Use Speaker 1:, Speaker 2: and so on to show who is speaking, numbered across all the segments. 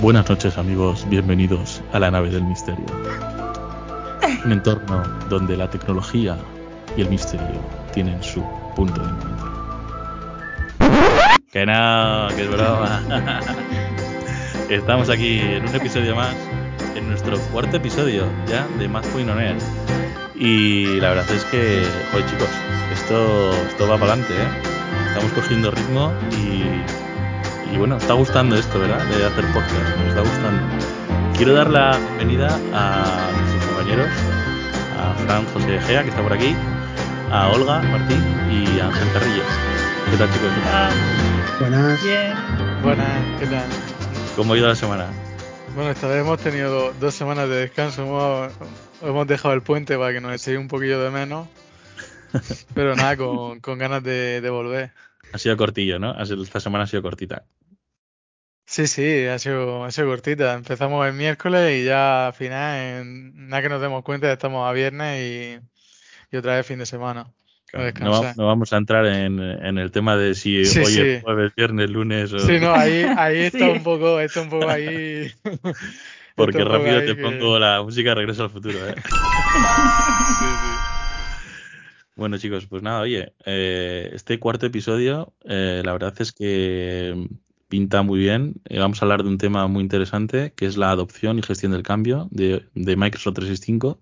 Speaker 1: Buenas noches amigos, bienvenidos a la nave del misterio. Un entorno donde la tecnología y el misterio tienen su punto de encuentro. Que no, que es broma. Estamos aquí en un episodio más, en nuestro cuarto episodio ya de Math Point On. Y la verdad es que, joder chicos, esto, esto va para adelante, ¿eh? Estamos cogiendo ritmo y, y bueno, está gustando esto, ¿verdad? De hacer podcast, nos está gustando. Quiero dar la bienvenida a nuestros compañeros, a Fran José Egea, que está por aquí, a Olga Martín y a Ángel Carrillo. ¿Qué tal chicos?
Speaker 2: Buenas.
Speaker 3: Bien.
Speaker 4: Buenas, ¿qué tal?
Speaker 1: ¿Cómo ha ido la semana?
Speaker 4: Bueno, esta vez hemos tenido do- dos semanas de descanso, hemos, hemos dejado el puente para que nos echéis un poquillo de menos, pero nada, con, con ganas de, de volver.
Speaker 1: Ha sido cortillo, ¿no? Esta semana ha sido cortita.
Speaker 4: Sí, sí, ha sido, ha sido cortita. Empezamos el miércoles y ya al final, en, nada que nos demos cuenta, estamos a viernes y, y otra vez fin de semana.
Speaker 1: No, vamos a entrar en, en el tema de si
Speaker 4: Sí,
Speaker 1: hoy
Speaker 4: sí.
Speaker 1: es jueves, viernes, lunes o...
Speaker 4: Sí, no, ahí, ahí está
Speaker 3: Sí.
Speaker 4: un poco, está un poco ahí.
Speaker 1: Porque
Speaker 4: poco
Speaker 1: rápido
Speaker 4: ahí
Speaker 1: te
Speaker 4: que-
Speaker 1: pongo la música Regreso al Futuro, ¿eh?
Speaker 4: Sí, sí.
Speaker 1: Bueno, chicos, pues nada, oye, eh, este cuarto episodio, eh, la verdad es que pinta muy bien. Eh, vamos a hablar de un tema muy interesante, que es la adopción y gestión del cambio de, Microsoft 365.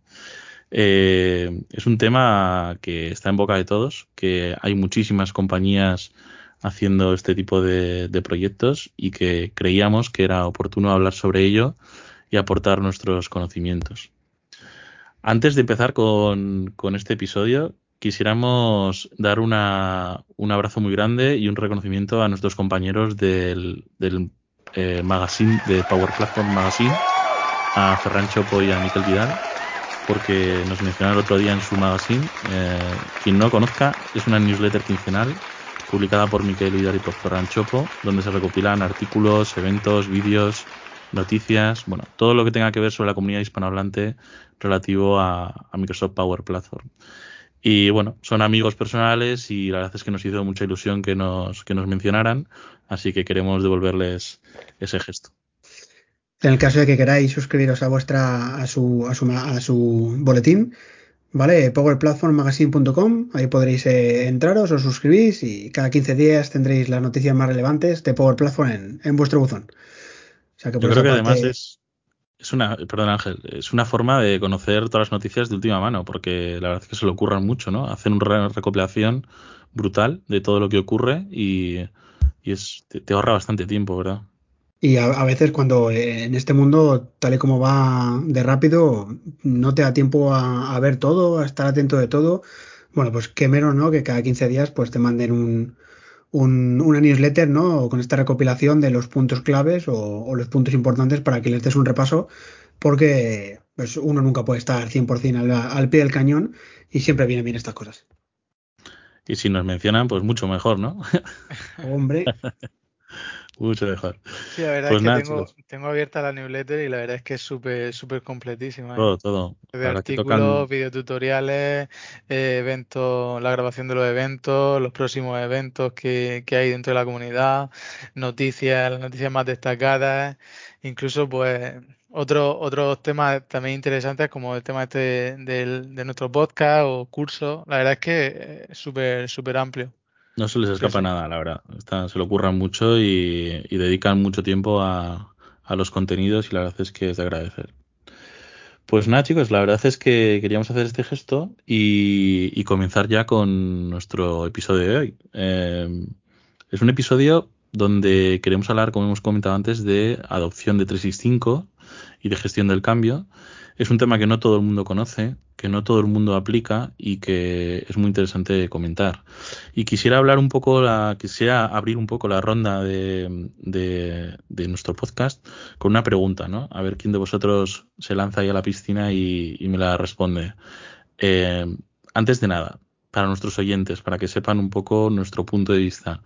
Speaker 1: Eh, es un tema que está en boca de todos, que hay muchísimas compañías haciendo este tipo de, proyectos y que creíamos que era oportuno hablar sobre ello y aportar nuestros conocimientos. Antes de empezar con este episodio, quisiéramos dar una, un abrazo muy grande y un reconocimiento a nuestros compañeros del, eh, magazine de Power Platform Magazine, a Ferran Chopo y a Miquel Vidal, porque nos mencionaron el otro día en su magazine. Eh, quien no conozca, es una newsletter quincenal publicada por Miquel Vidal y por Ferran Chopo, donde se recopilan artículos, eventos, vídeos, noticias, bueno, todo lo que tenga que ver sobre la comunidad hispanohablante relativo a Microsoft Power Platform. Y bueno, son amigos personales y la verdad es que nos hizo mucha ilusión que nos, que nos mencionaran, así que queremos devolverles ese gesto.
Speaker 2: En el caso de que queráis suscribiros a vuestra a su a su, a su boletín, ¿vale? powerplatformmagazine.com, ahí podréis eh, entraros, os suscribís y cada 15 días tendréis las noticias más relevantes de Power Platform en, en vuestro buzón. O sea que
Speaker 1: Yo creo que además es, es una, perdón Ángel, es una forma de conocer todas las noticias de última mano, porque la verdad es que se le ocurran mucho, ¿no? Hacen una recopilación brutal de todo lo que ocurre y, y es, te, te ahorra bastante tiempo, ¿verdad?
Speaker 2: Y a, veces cuando eh, en este mundo, tal y como va de rápido, no te da tiempo a, a ver todo, a estar atento de todo. Bueno, pues qué menos, ¿no? Que cada 15 días pues te manden un, un- una newsletter, ¿no? Con esta recopilación de los puntos claves o, o los puntos importantes para que les des un repaso, porque pues, uno nunca puede estar 100% al, al pie del cañón y siempre vienen bien estas cosas.
Speaker 1: Y si nos mencionan, pues mucho mejor, ¿no?
Speaker 2: Hombre,
Speaker 1: mucho mejor.
Speaker 4: Sí, la verdad
Speaker 1: Pues
Speaker 4: es que
Speaker 1: nada,
Speaker 4: tengo, tengo abierta la newsletter y la verdad es que es súper, súper completísima. ¿eh?
Speaker 1: Todo, todo.
Speaker 4: De artículos, videotutoriales, eh, eventos, la grabación de los eventos, los próximos eventos que, que hay dentro de la comunidad, noticias, las noticias más destacadas, incluso pues otros otros temas también interesantes como el tema este del, de nuestro podcast o curso. La verdad es que es súper, súper amplio.
Speaker 1: No se les escapa
Speaker 4: sí.
Speaker 1: nada, la verdad. Se lo ocurran mucho y, y dedican mucho tiempo a, a los contenidos y la verdad es que es de agradecer. Pues nada, chicos, la verdad es que queríamos hacer este gesto y, y comenzar ya con nuestro episodio de hoy. Eh, es un episodio donde queremos hablar, como hemos comentado antes, de adopción de 365 y de gestión del cambio. Es un tema que no todo el mundo conoce que no todo el mundo aplica y que es muy interesante comentar. Y quisiera hablar un poco, la, quisiera abrir un poco la ronda de, de, nuestro podcast con una pregunta, ¿no? A ver quién de vosotros se lanza ahí a la piscina y, me la responde. Eh, antes de nada, para nuestros oyentes, para que sepan un poco nuestro punto de vista,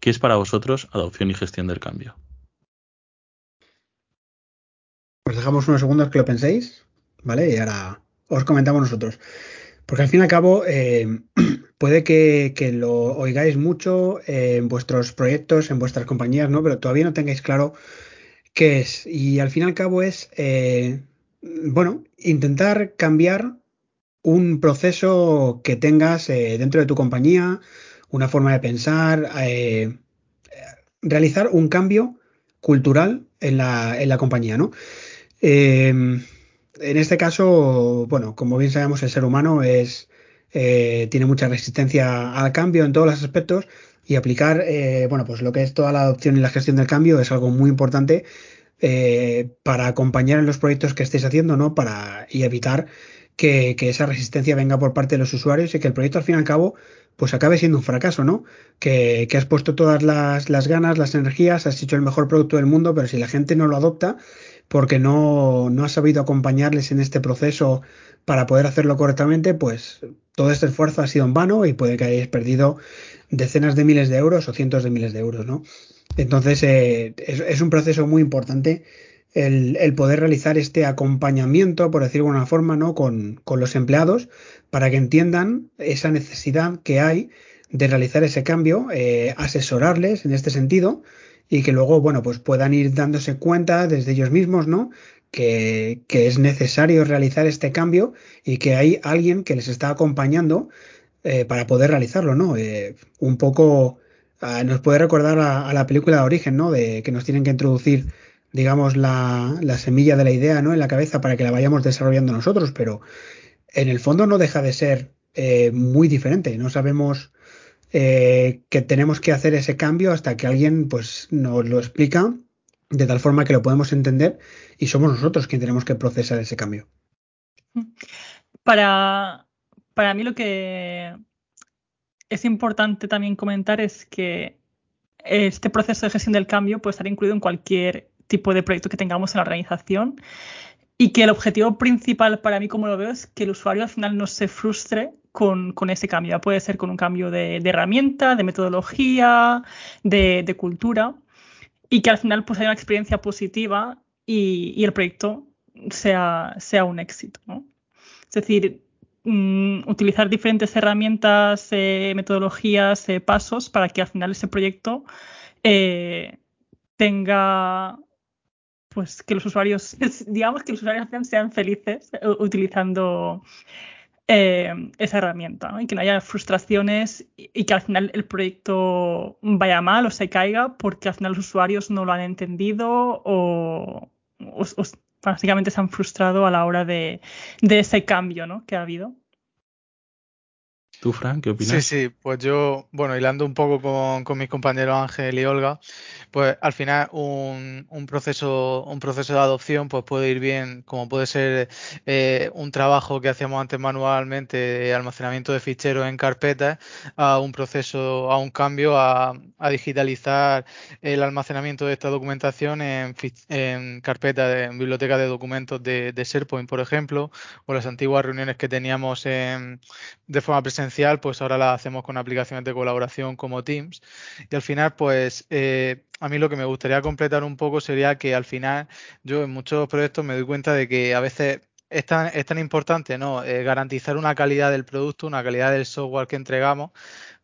Speaker 1: ¿qué es para vosotros adopción y gestión del cambio?
Speaker 2: Pues dejamos unos segundos que lo penséis, ¿vale? Y ahora os comentamos nosotros. Porque al fin y al cabo, eh, puede que, lo oigáis mucho en vuestros proyectos, en vuestras compañías, ¿no? Pero todavía no tengáis claro qué es. Y al fin y al cabo es, eh, bueno, intentar cambiar un proceso que tengas eh, dentro de tu compañía, una forma de pensar, realizar un cambio cultural en la, en la compañía, ¿no? En este caso, bueno, como bien sabemos, el ser humano es, eh, tiene mucha resistencia al cambio en todos los aspectos y aplicar, eh, bueno, pues lo que es toda la adopción y la gestión del cambio es algo muy importante eh, para acompañar en los proyectos que estéis haciendo, ¿no? Para y evitar que, esa resistencia venga por parte de los usuarios y que el proyecto al fin y al cabo pues acabe siendo un fracaso, ¿no? Que, has puesto todas las, las, ganas, las energías, has hecho el mejor producto del mundo, pero si la gente no lo adopta, porque no, no has sabido acompañarles en este proceso para poder hacerlo correctamente, pues todo este esfuerzo ha sido en vano y puede que hayáis perdido decenas de miles de euros o cientos de miles de euros, ¿no? Entonces eh, es, un proceso muy importante el, poder realizar este acompañamiento, por decirlo de alguna forma, ¿no? Con, con los empleados para que entiendan esa necesidad que hay de realizar ese cambio, eh, asesorarles en este sentido y que luego, bueno, pues puedan ir dándose cuenta desde ellos mismos, ¿no? Que, es necesario realizar este cambio y que hay alguien que les está acompañando eh, para poder realizarlo, ¿no? Eh, un poco ah, nos puede recordar a, la película de origen, ¿no? De que nos tienen que introducir, digamos, la, la semilla de la idea, ¿no? En la cabeza para que la vayamos desarrollando nosotros, pero en el fondo no deja de ser eh, muy diferente. No sabemos eh, que tenemos que hacer ese cambio hasta que alguien pues nos lo explica de tal forma que lo podemos entender y somos nosotros quienes tenemos que procesar ese cambio.
Speaker 3: Para, para mí lo que es importante también comentar es que este proceso de gestión del cambio puede estar incluido en cualquier tipo de proyecto que tengamos en la organización y que el objetivo principal para mí, como lo veo, es que el usuario al final no se frustre con, ese cambio. Puede ser con un cambio de, herramienta, de metodología, de, cultura, y que al final pues haya una experiencia positiva y, el proyecto sea, sea un éxito. Es decir, mm, utilizar diferentes herramientas, eh, metodologías, eh, pasos para que al final ese proyecto eh, tenga pues que los usuarios, digamos que los usuarios sean felices utilizando eh, esa herramienta y que no haya frustraciones y, que al final el proyecto vaya mal o se caiga porque al final los usuarios no lo han entendido o, básicamente se han frustrado a la hora de, de ese cambio ¿no? que ha habido.
Speaker 1: ¿Tú, Frank, qué opinas?
Speaker 4: Sí, sí, pues yo, bueno, hilando un poco con, con mis compañeros Ángel y Olga, pues al final un, un, proceso, un proceso de adopción pues puede ir bien, como puede ser eh, un trabajo que hacíamos antes manualmente, de almacenamiento de ficheros en carpetas, a un proceso, a un cambio, a, a digitalizar el almacenamiento de esta documentación en, en carpetas, en biblioteca de documentos de, de SharePoint, por ejemplo, o las antiguas reuniones que teníamos en, de forma presencial pues ahora la hacemos con aplicaciones de colaboración como Teams. Y al final, pues eh, a mí lo que me gustaría completar un poco sería que al final yo en muchos proyectos me doy cuenta de que a veces es tan, es tan importante ¿no? Eh, garantizar una calidad del producto, una calidad del software que entregamos,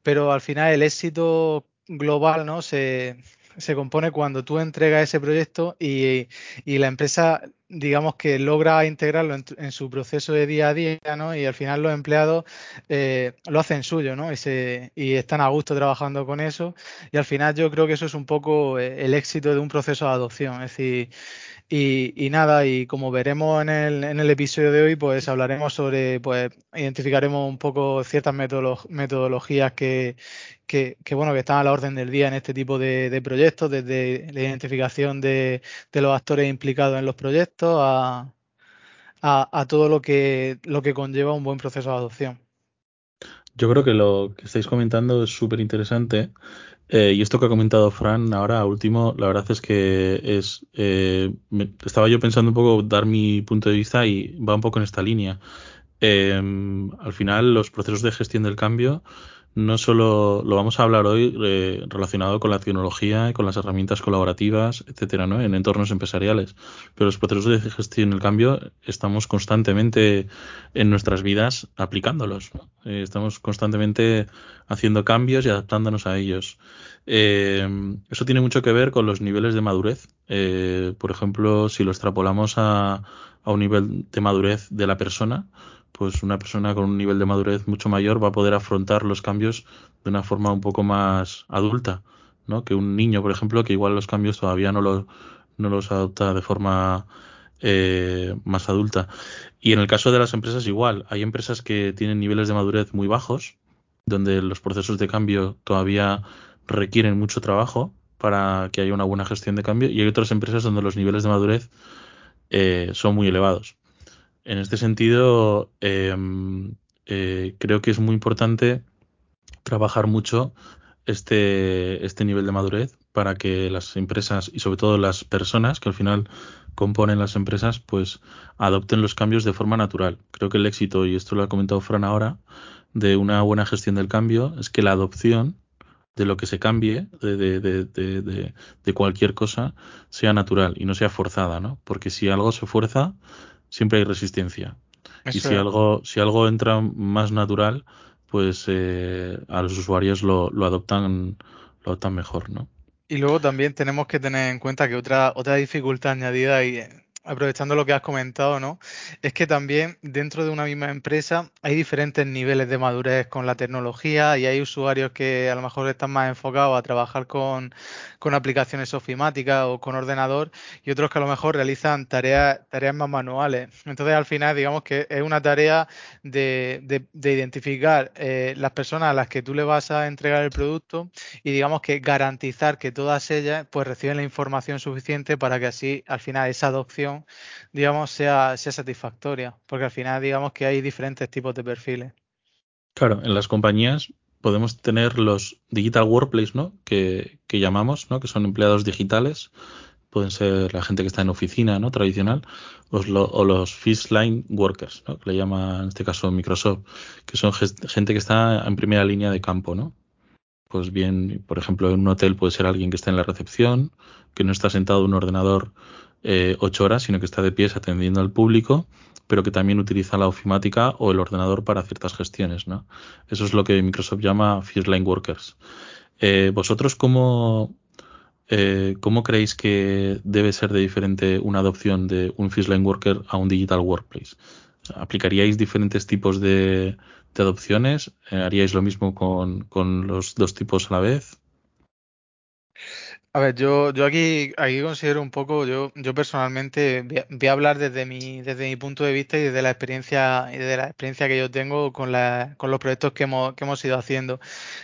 Speaker 4: pero al final el éxito global ¿no? se, se compone cuando tú entregas ese proyecto y, y la empresa digamos que logra integrarlo en, su proceso de día a día, ¿no? Y al final los empleados eh, lo hacen suyo, ¿no? Y, se, y, están a gusto trabajando con eso. Y al final yo creo que eso es un poco eh, el éxito de un proceso de adopción. Es decir, y, nada, y como veremos en el, en el episodio de hoy, pues hablaremos sobre, pues identificaremos un poco ciertas metodologías que, que, bueno, que están a la orden del día en este tipo de, proyectos, desde la identificación de, los actores implicados en los proyectos a, a, todo lo que, lo que conlleva un buen proceso de adopción.
Speaker 1: Yo creo que lo que estáis comentando es súper interesante. Eh, y esto que ha comentado Fran ahora, último, la verdad es que es. Eh, estaba yo pensando un poco dar mi punto de vista y va un poco en esta línea. Em, al final, los procesos de gestión del cambio no solo lo vamos a hablar hoy eh, relacionado con la tecnología y con las herramientas colaborativas, etcétera, ¿no? en entornos empresariales. Pero los procesos de gestión del cambio estamos constantemente en nuestras vidas aplicándolos. Eh, estamos constantemente haciendo cambios y adaptándonos a ellos. Eh, eso tiene mucho que ver con los niveles de madurez. por ejemplo, si lo extrapolamos a, a un nivel de madurez de la persona, pues una persona con un nivel de madurez mucho mayor va a poder afrontar los cambios de una forma un poco más adulta, ¿no? Que un niño, por ejemplo, que igual los cambios todavía no los, no los adopta de forma eh, más adulta. Y en el caso de las empresas igual, hay empresas que tienen niveles de madurez muy bajos, donde los procesos de cambio todavía requieren mucho trabajo para que haya una buena gestión de cambio, y hay otras empresas donde los niveles de madurez eh, son muy elevados. En este sentido, em, eh, creo que es muy importante trabajar mucho este, este nivel de madurez para que las empresas y sobre todo las personas que al final componen las empresas pues adopten los cambios de forma natural. Creo que el éxito, y esto lo ha comentado Fran ahora, de una buena gestión del cambio es que la adopción de lo que se cambie, de, de, de, de, cualquier cosa, sea natural y no sea forzada, ¿no? Porque si algo se fuerza, siempre hay resistencia. y si algo, si algo entra más natural, pues eh, a los usuarios lo, lo adoptan, lo adoptan mejor, ¿no?
Speaker 4: Y luego también tenemos que tener en cuenta que otra, otra dificultad añadida y aprovechando lo que has comentado, ¿no? Es que también dentro de una misma empresa hay diferentes niveles de madurez con la tecnología y hay usuarios que a lo mejor están más enfocados a trabajar con, con aplicaciones ofimáticas o con ordenador y otros que a lo mejor realizan tareas, tareas más manuales. Entonces, al final, digamos que es una tarea de, de, identificar eh, las personas a las que tú le vas a entregar el producto y digamos que garantizar que todas ellas pues reciben la información suficiente para que así al final esa adopción digamos, sea, sea satisfactoria, porque al final, digamos que hay diferentes tipos de perfiles.
Speaker 1: Claro, en las compañías podemos tener los digital workplace, ¿no? Que, que llamamos, ¿no? Que son empleados digitales. Pueden ser la gente que está en oficina, ¿no? Tradicional. O, los fish line workers, ¿no? Que le llama en este caso Microsoft. Que son gente que está en primera línea de campo, ¿no? Pues bien, por ejemplo, en un hotel puede ser alguien que está en la recepción, que no está sentado en un ordenador eh, ocho horas, sino que está de pies atendiendo al público, pero que también utiliza la ofimática o el ordenador para ciertas gestiones. ¿no? Eso es lo que Microsoft llama First Line Workers. Eh, ¿Vosotros cómo, eh, cómo creéis que debe ser de diferente una adopción de un First Line Worker a un Digital Workplace? ¿Aplicaríais diferentes tipos de, de adopciones? ¿Haríais lo mismo con, con los dos tipos a la vez?
Speaker 4: A ver, yo, yo aquí, aquí considero un poco, yo, yo personalmente voy a, hablar desde mi, desde mi punto de vista y desde la experiencia, y de la experiencia que yo tengo con, la, con los proyectos que hemos, que hemos ido haciendo.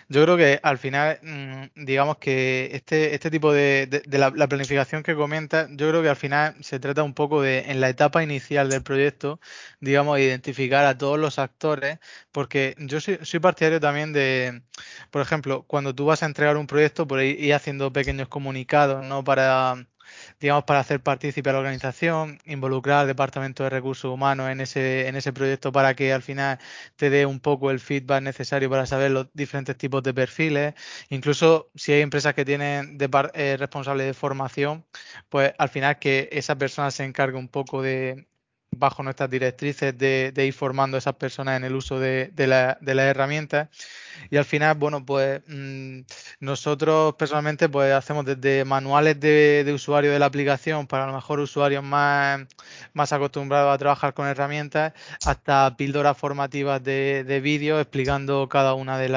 Speaker 4: Yo creo que al final, mm, digamos que este, este tipo de, de, la, planificación que comenta, yo creo que al final se trata un poco de, en la etapa inicial del proyecto, digamos, identificar a todos los actores, porque yo soy, partidario también de, por ejemplo, cuando tú vas a entregar un proyecto, por ir haciendo pequeños comunicados, ¿no? Para, digamos, para hacer partícipe a la organización, involucrar al Departamento de Recursos Humanos en ese, en ese proyecto para que al final te dé un poco el feedback necesario para saber los diferentes tipos de perfiles. Incluso si hay empresas que tienen de, eh, responsable de formación, pues al final que esa persona se encargue un poco de bajo nuestras directrices de, ir formando a esas personas en el uso de, la, de las herramientas. Y al final, bueno, pues mm, nosotros personalmente pues hacemos desde manuales de, usuario de la aplicación para a lo mejor usuarios más, más acostumbrados a trabajar con herramientas hasta píldoras formativas de, de vídeo explicando cada una de,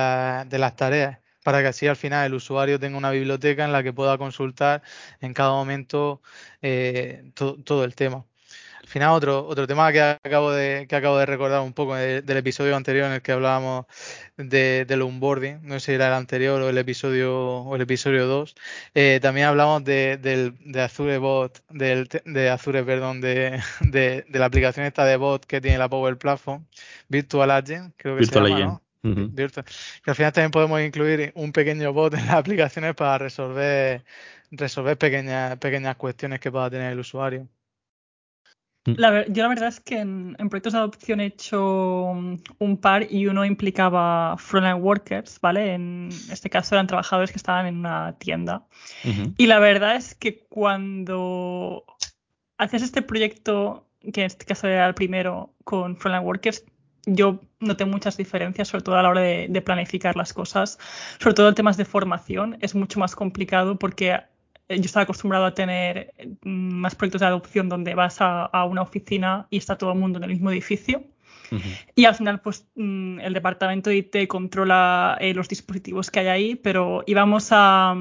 Speaker 4: de las tareas para que así al final el usuario tenga una biblioteca en la que pueda consultar en cada momento eh, todo el tema. Al final, otro, otro tema que acabo de, que acabo de recordar un poco del episodio anterior en el que hablábamos de, del onboarding, no sé si era el anterior o el episodio o el episodio 2, eh, también hablamos de, del, de Azure Bot, del, de Azure, perdón, de, de, la aplicación esta de bot que tiene la Power Platform, Virtual Agent, creo que
Speaker 1: Virtual
Speaker 4: se llama,
Speaker 1: Agent.
Speaker 4: Que al final también podemos incluir un pequeño bot en las aplicaciones para resolver resolver pequeñas pequeñas cuestiones que pueda tener el usuario.
Speaker 3: Mm. La, yo la verdad es que en, proyectos de adopción he hecho un par y uno implicaba frontline workers, ¿vale? En este caso eran trabajadores que estaban en una tienda. Y la verdad es que cuando haces este proyecto, que en este caso era el primero con frontline workers, yo noté muchas diferencias, sobre todo a la hora de, de planificar las cosas. Sobre todo en temas de formación es mucho más complicado porque yo estaba acostumbrado a tener mm, más proyectos de adopción donde vas a, una oficina y está todo el mundo en el mismo edificio. Y al final, pues mm, el departamento de IT controla eh, los dispositivos que hay ahí, pero íbamos a,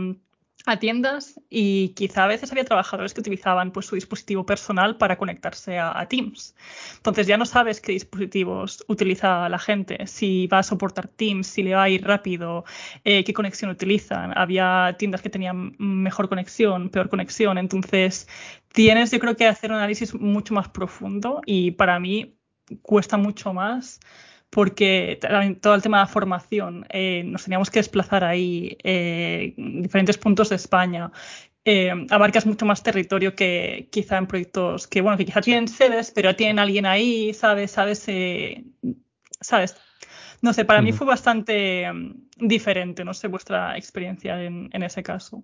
Speaker 3: a tiendas y quizá a veces había trabajadores que utilizaban pues, su dispositivo personal para conectarse a, Teams. Entonces ya no sabes qué dispositivos utiliza la gente, si va a soportar Teams, si le va a ir rápido, eh, qué conexión utilizan. Había tiendas que tenían mejor conexión, peor conexión. Entonces tienes yo creo que hacer un análisis mucho más profundo y para mí cuesta mucho más porque todo el tema de la formación, eh, nos teníamos que desplazar ahí, eh, en diferentes puntos de España. Eh, abarcas mucho más territorio que quizá en proyectos que, bueno, que quizá tienen sedes, pero tienen alguien ahí, ¿sabes? ¿Sabes? ¿Sabes? No sé, para mí fue bastante mm, diferente, no sé, vuestra experiencia en, ese caso.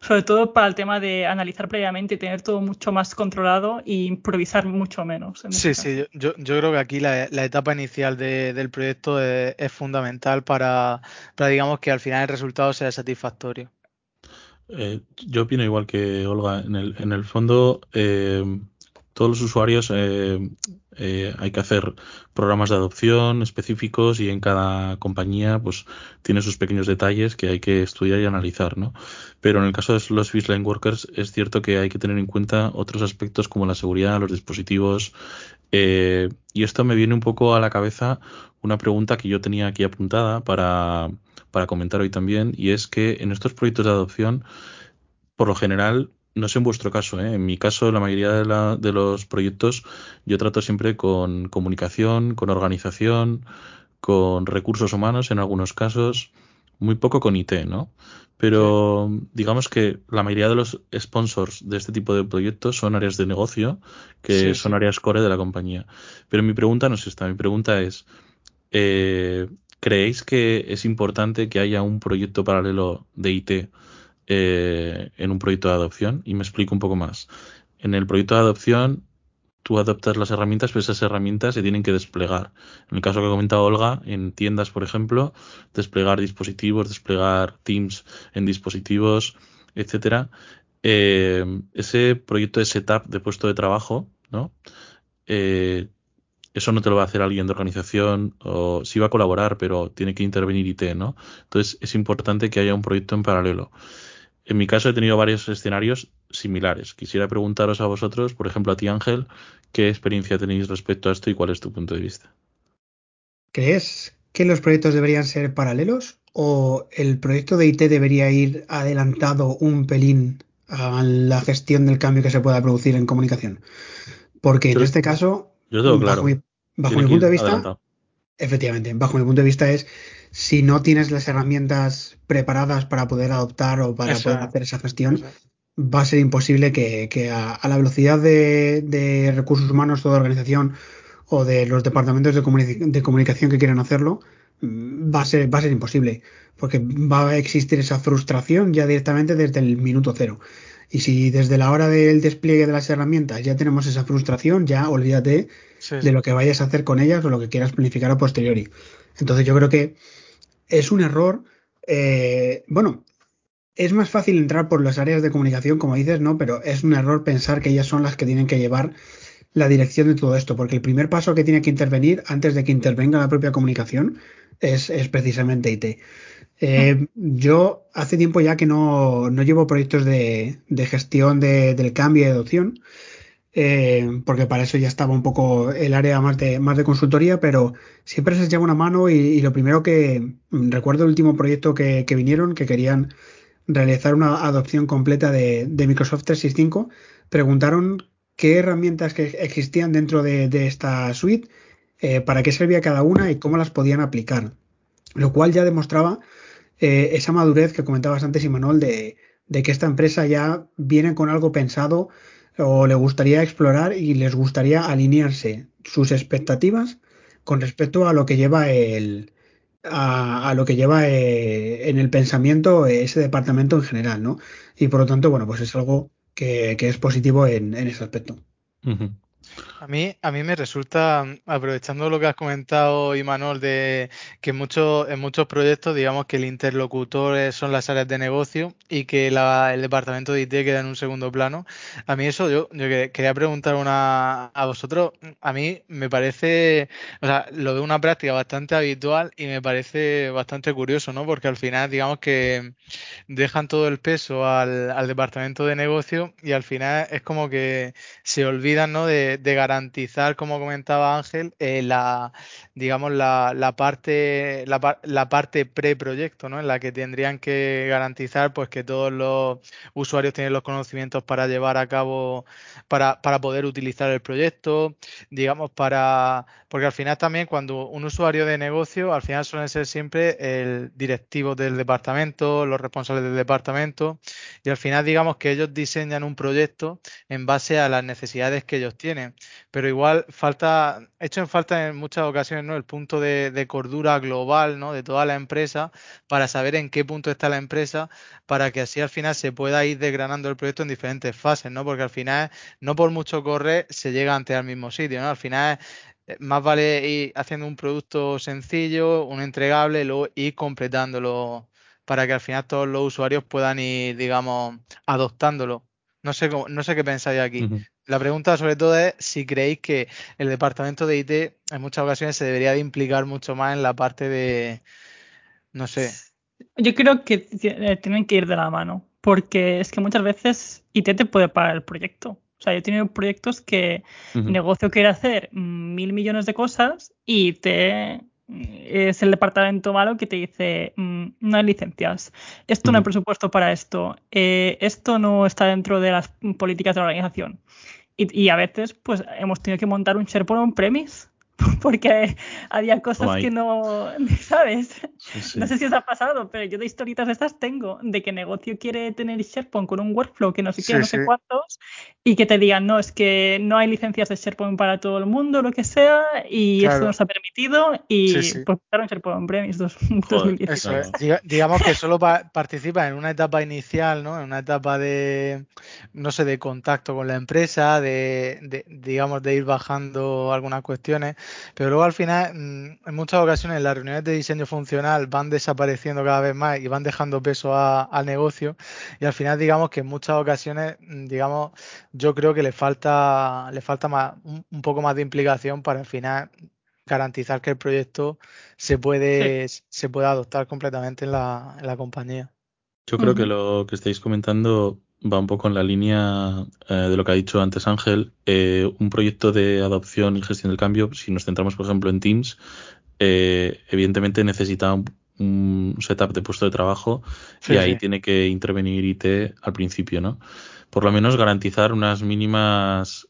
Speaker 3: Sobre todo para el tema de analizar previamente y tener todo mucho más controlado e improvisar mucho menos.
Speaker 4: sí, sí, yo, yo, creo que aquí la, etapa inicial del proyecto es, fundamental para, para, digamos, que al final el resultado sea satisfactorio.
Speaker 1: Eh, yo opino igual que Olga. En el, en el fondo, eh, todos los usuarios eh, eh, hay que hacer programas de adopción específicos y en cada compañía pues tiene sus pequeños detalles que hay que estudiar y analizar, ¿no? Pero en el caso de los Fishline Workers es cierto que hay que tener en cuenta otros aspectos como la seguridad, los dispositivos eh, y esto me viene un poco a la cabeza una pregunta que yo tenía aquí apuntada para, para comentar hoy también y es que en estos proyectos de adopción por lo general no sé en vuestro caso, ¿eh? en mi caso, la mayoría de, la, de, los proyectos yo trato siempre con comunicación, con organización, con recursos humanos en algunos casos, muy poco con IT, ¿no? Pero digamos que la mayoría de los sponsors de este tipo de proyectos son áreas de negocio, que son áreas core de la compañía. Pero mi pregunta no es esta, mi pregunta es, eh, ¿creéis que es importante que haya un proyecto paralelo de IT? Eh, en un proyecto de adopción y me explico un poco más. En el proyecto de adopción tú adoptas las herramientas, pero esas herramientas se tienen que desplegar. En el caso que ha comentado Olga, en tiendas, por ejemplo, desplegar dispositivos, desplegar Teams en dispositivos, etcétera. Eh, ese proyecto de setup de puesto de trabajo, ¿no? Eh, eso no te lo va a hacer alguien de organización o sí va a colaborar, pero tiene que intervenir IT, ¿no? Entonces es importante que haya un proyecto en paralelo. En mi caso he tenido varios escenarios similares. Quisiera preguntaros a vosotros, por ejemplo a ti Ángel, ¿qué experiencia tenéis respecto a esto y cuál es tu punto de vista?
Speaker 2: ¿Crees que los proyectos deberían ser paralelos o el proyecto de IT debería ir adelantado un pelín a la gestión del cambio que se pueda producir en comunicación? Porque en este caso,
Speaker 1: bajo,
Speaker 2: mi, punto de vista, efectivamente, bajo mi punto de vista es si no tienes las herramientas preparadas para poder adoptar o para poder hacer esa gestión, va a ser imposible que, a, la velocidad de, recursos humanos, toda organización o de los departamentos de, comunicación que quieran hacerlo, mm, va a, ser, va a ser imposible, porque va a existir esa frustración ya directamente desde el minuto cero. Y si desde la hora del despliegue de las herramientas ya tenemos esa frustración, ya olvídate de lo que vayas a hacer con ellas o lo que quieras planificar a posteriori. Entonces yo creo que es un error. Eh, bueno, es más fácil entrar por las áreas de comunicación, como dices, ¿no? Pero es un error pensar que ellas son las que tienen que llevar la dirección de todo esto, porque el primer paso que tiene que intervenir antes de que intervenga la propia comunicación es, precisamente IT. Eh, yo hace tiempo ya que no, llevo proyectos de, gestión del cambio y de adopción. Eh, porque para eso ya estaba un poco el área más de, más de consultoría, pero siempre se echaba una mano y, lo primero que mm, recuerdo el último proyecto que, vinieron, que querían realizar una adopción completa de, Microsoft 365, preguntaron qué herramientas que existían dentro de, esta suite, eh, para qué servía cada una y cómo las podían aplicar. Lo cual ya demostraba eh, esa madurez que comentabas antes, Imanol, de, de que esta empresa ya viene con algo pensado o le gustaría explorar y les gustaría alinearse sus expectativas con respecto a lo que lleva el a, lo que lleva eh, en el pensamiento ese departamento en general, ¿no? Y por lo tanto, bueno, pues es algo que, es positivo en, ese aspecto.
Speaker 4: A mí, a mí me resulta, aprovechando lo que has comentado, Imanol, de que en muchos, en muchos proyectos, digamos que el interlocutor son las áreas de negocio y que el departamento de IT queda en un segundo plano. A mí eso, yo, yo quería preguntar una a vosotros, a mí me parece, o sea, lo veo una práctica bastante habitual y me parece bastante curioso, ¿no? Porque al final, digamos que dejan todo el peso al, al departamento de negocio y al final es como que se olvidan, ¿no? De, de garantizar, como comentaba Ángel, eh, la, digamos, la, la parte, la, la parte preproyecto, ¿no? En la que tendrían que garantizar pues que todos los usuarios tienen los conocimientos para llevar a cabo, para, para poder utilizar el proyecto, digamos, para, porque al final también cuando un usuario de negocio, al final suelen ser siempre el directivo del departamento, los responsables del departamento, y al final digamos que ellos diseñan un proyecto en base a las necesidades que ellos tienen pero igual falta, hecho en falta en muchas ocasiones, ¿no? El punto de, cordura global, ¿no? De toda la empresa para saber en qué punto está la empresa para que así al final se pueda ir desgranando el proyecto en diferentes fases, ¿no? Porque al final, no por mucho correr, se llega ante al mismo sitio, ¿no? Al final eh, más vale ir haciendo un producto sencillo, un entregable, luego ir completándolo para que al final todos los usuarios puedan ir, digamos, adoptándolo. No sé, cómo, no sé qué pensáis aquí. La pregunta sobre todo es si creéis que el departamento de IT en muchas ocasiones se debería de implicar mucho más en la parte de, no sé.
Speaker 3: Yo creo que eh, tienen que ir de la mano, porque es que muchas veces IT te puede pagar el proyecto. O sea, yo he tenido proyectos que el negocio quiere hacer mil millones de cosas y te es el departamento malo que te dice mm, no hay licencias, esto no hay presupuesto para esto, eh, esto no está dentro de las políticas de la organización. Y, a veces pues hemos tenido que montar un SharePoint on-premise porque había cosas que no, ¿sabes? No sé si os ha pasado, pero yo de historietas de estas tengo, de que negocio quiere tener SharePoint con un workflow que no sé qué, no sé cuántos, y que te digan, no, es que no hay licencias de SharePoint para todo el mundo, lo que sea, y eso nos ha permitido, y pues en SharePoint en Premise 2019.
Speaker 4: digamos que solo participa en una etapa inicial, ¿no? En una etapa de, no sé, de contacto con la empresa, de, de digamos, de ir bajando algunas cuestiones pero luego al final, mm, en muchas ocasiones, las reuniones de diseño funcional van desapareciendo cada vez más y van dejando peso al negocio. Y al final, digamos que en muchas ocasiones, mm, digamos, yo creo que le falta, le falta más, un, poco más de implicación para al final garantizar que el proyecto se puede, se puede adoptar completamente en la, en la compañía.
Speaker 1: Yo creo que lo que estáis comentando va un poco en la línea eh, de lo que ha dicho antes Ángel. Eh, un proyecto de adopción y gestión del cambio, si nos centramos, por ejemplo, en Teams, eh, evidentemente necesita un, setup de puesto de trabajo y ahí tiene que intervenir IT al principio, ¿no? Por lo menos garantizar unas mínimas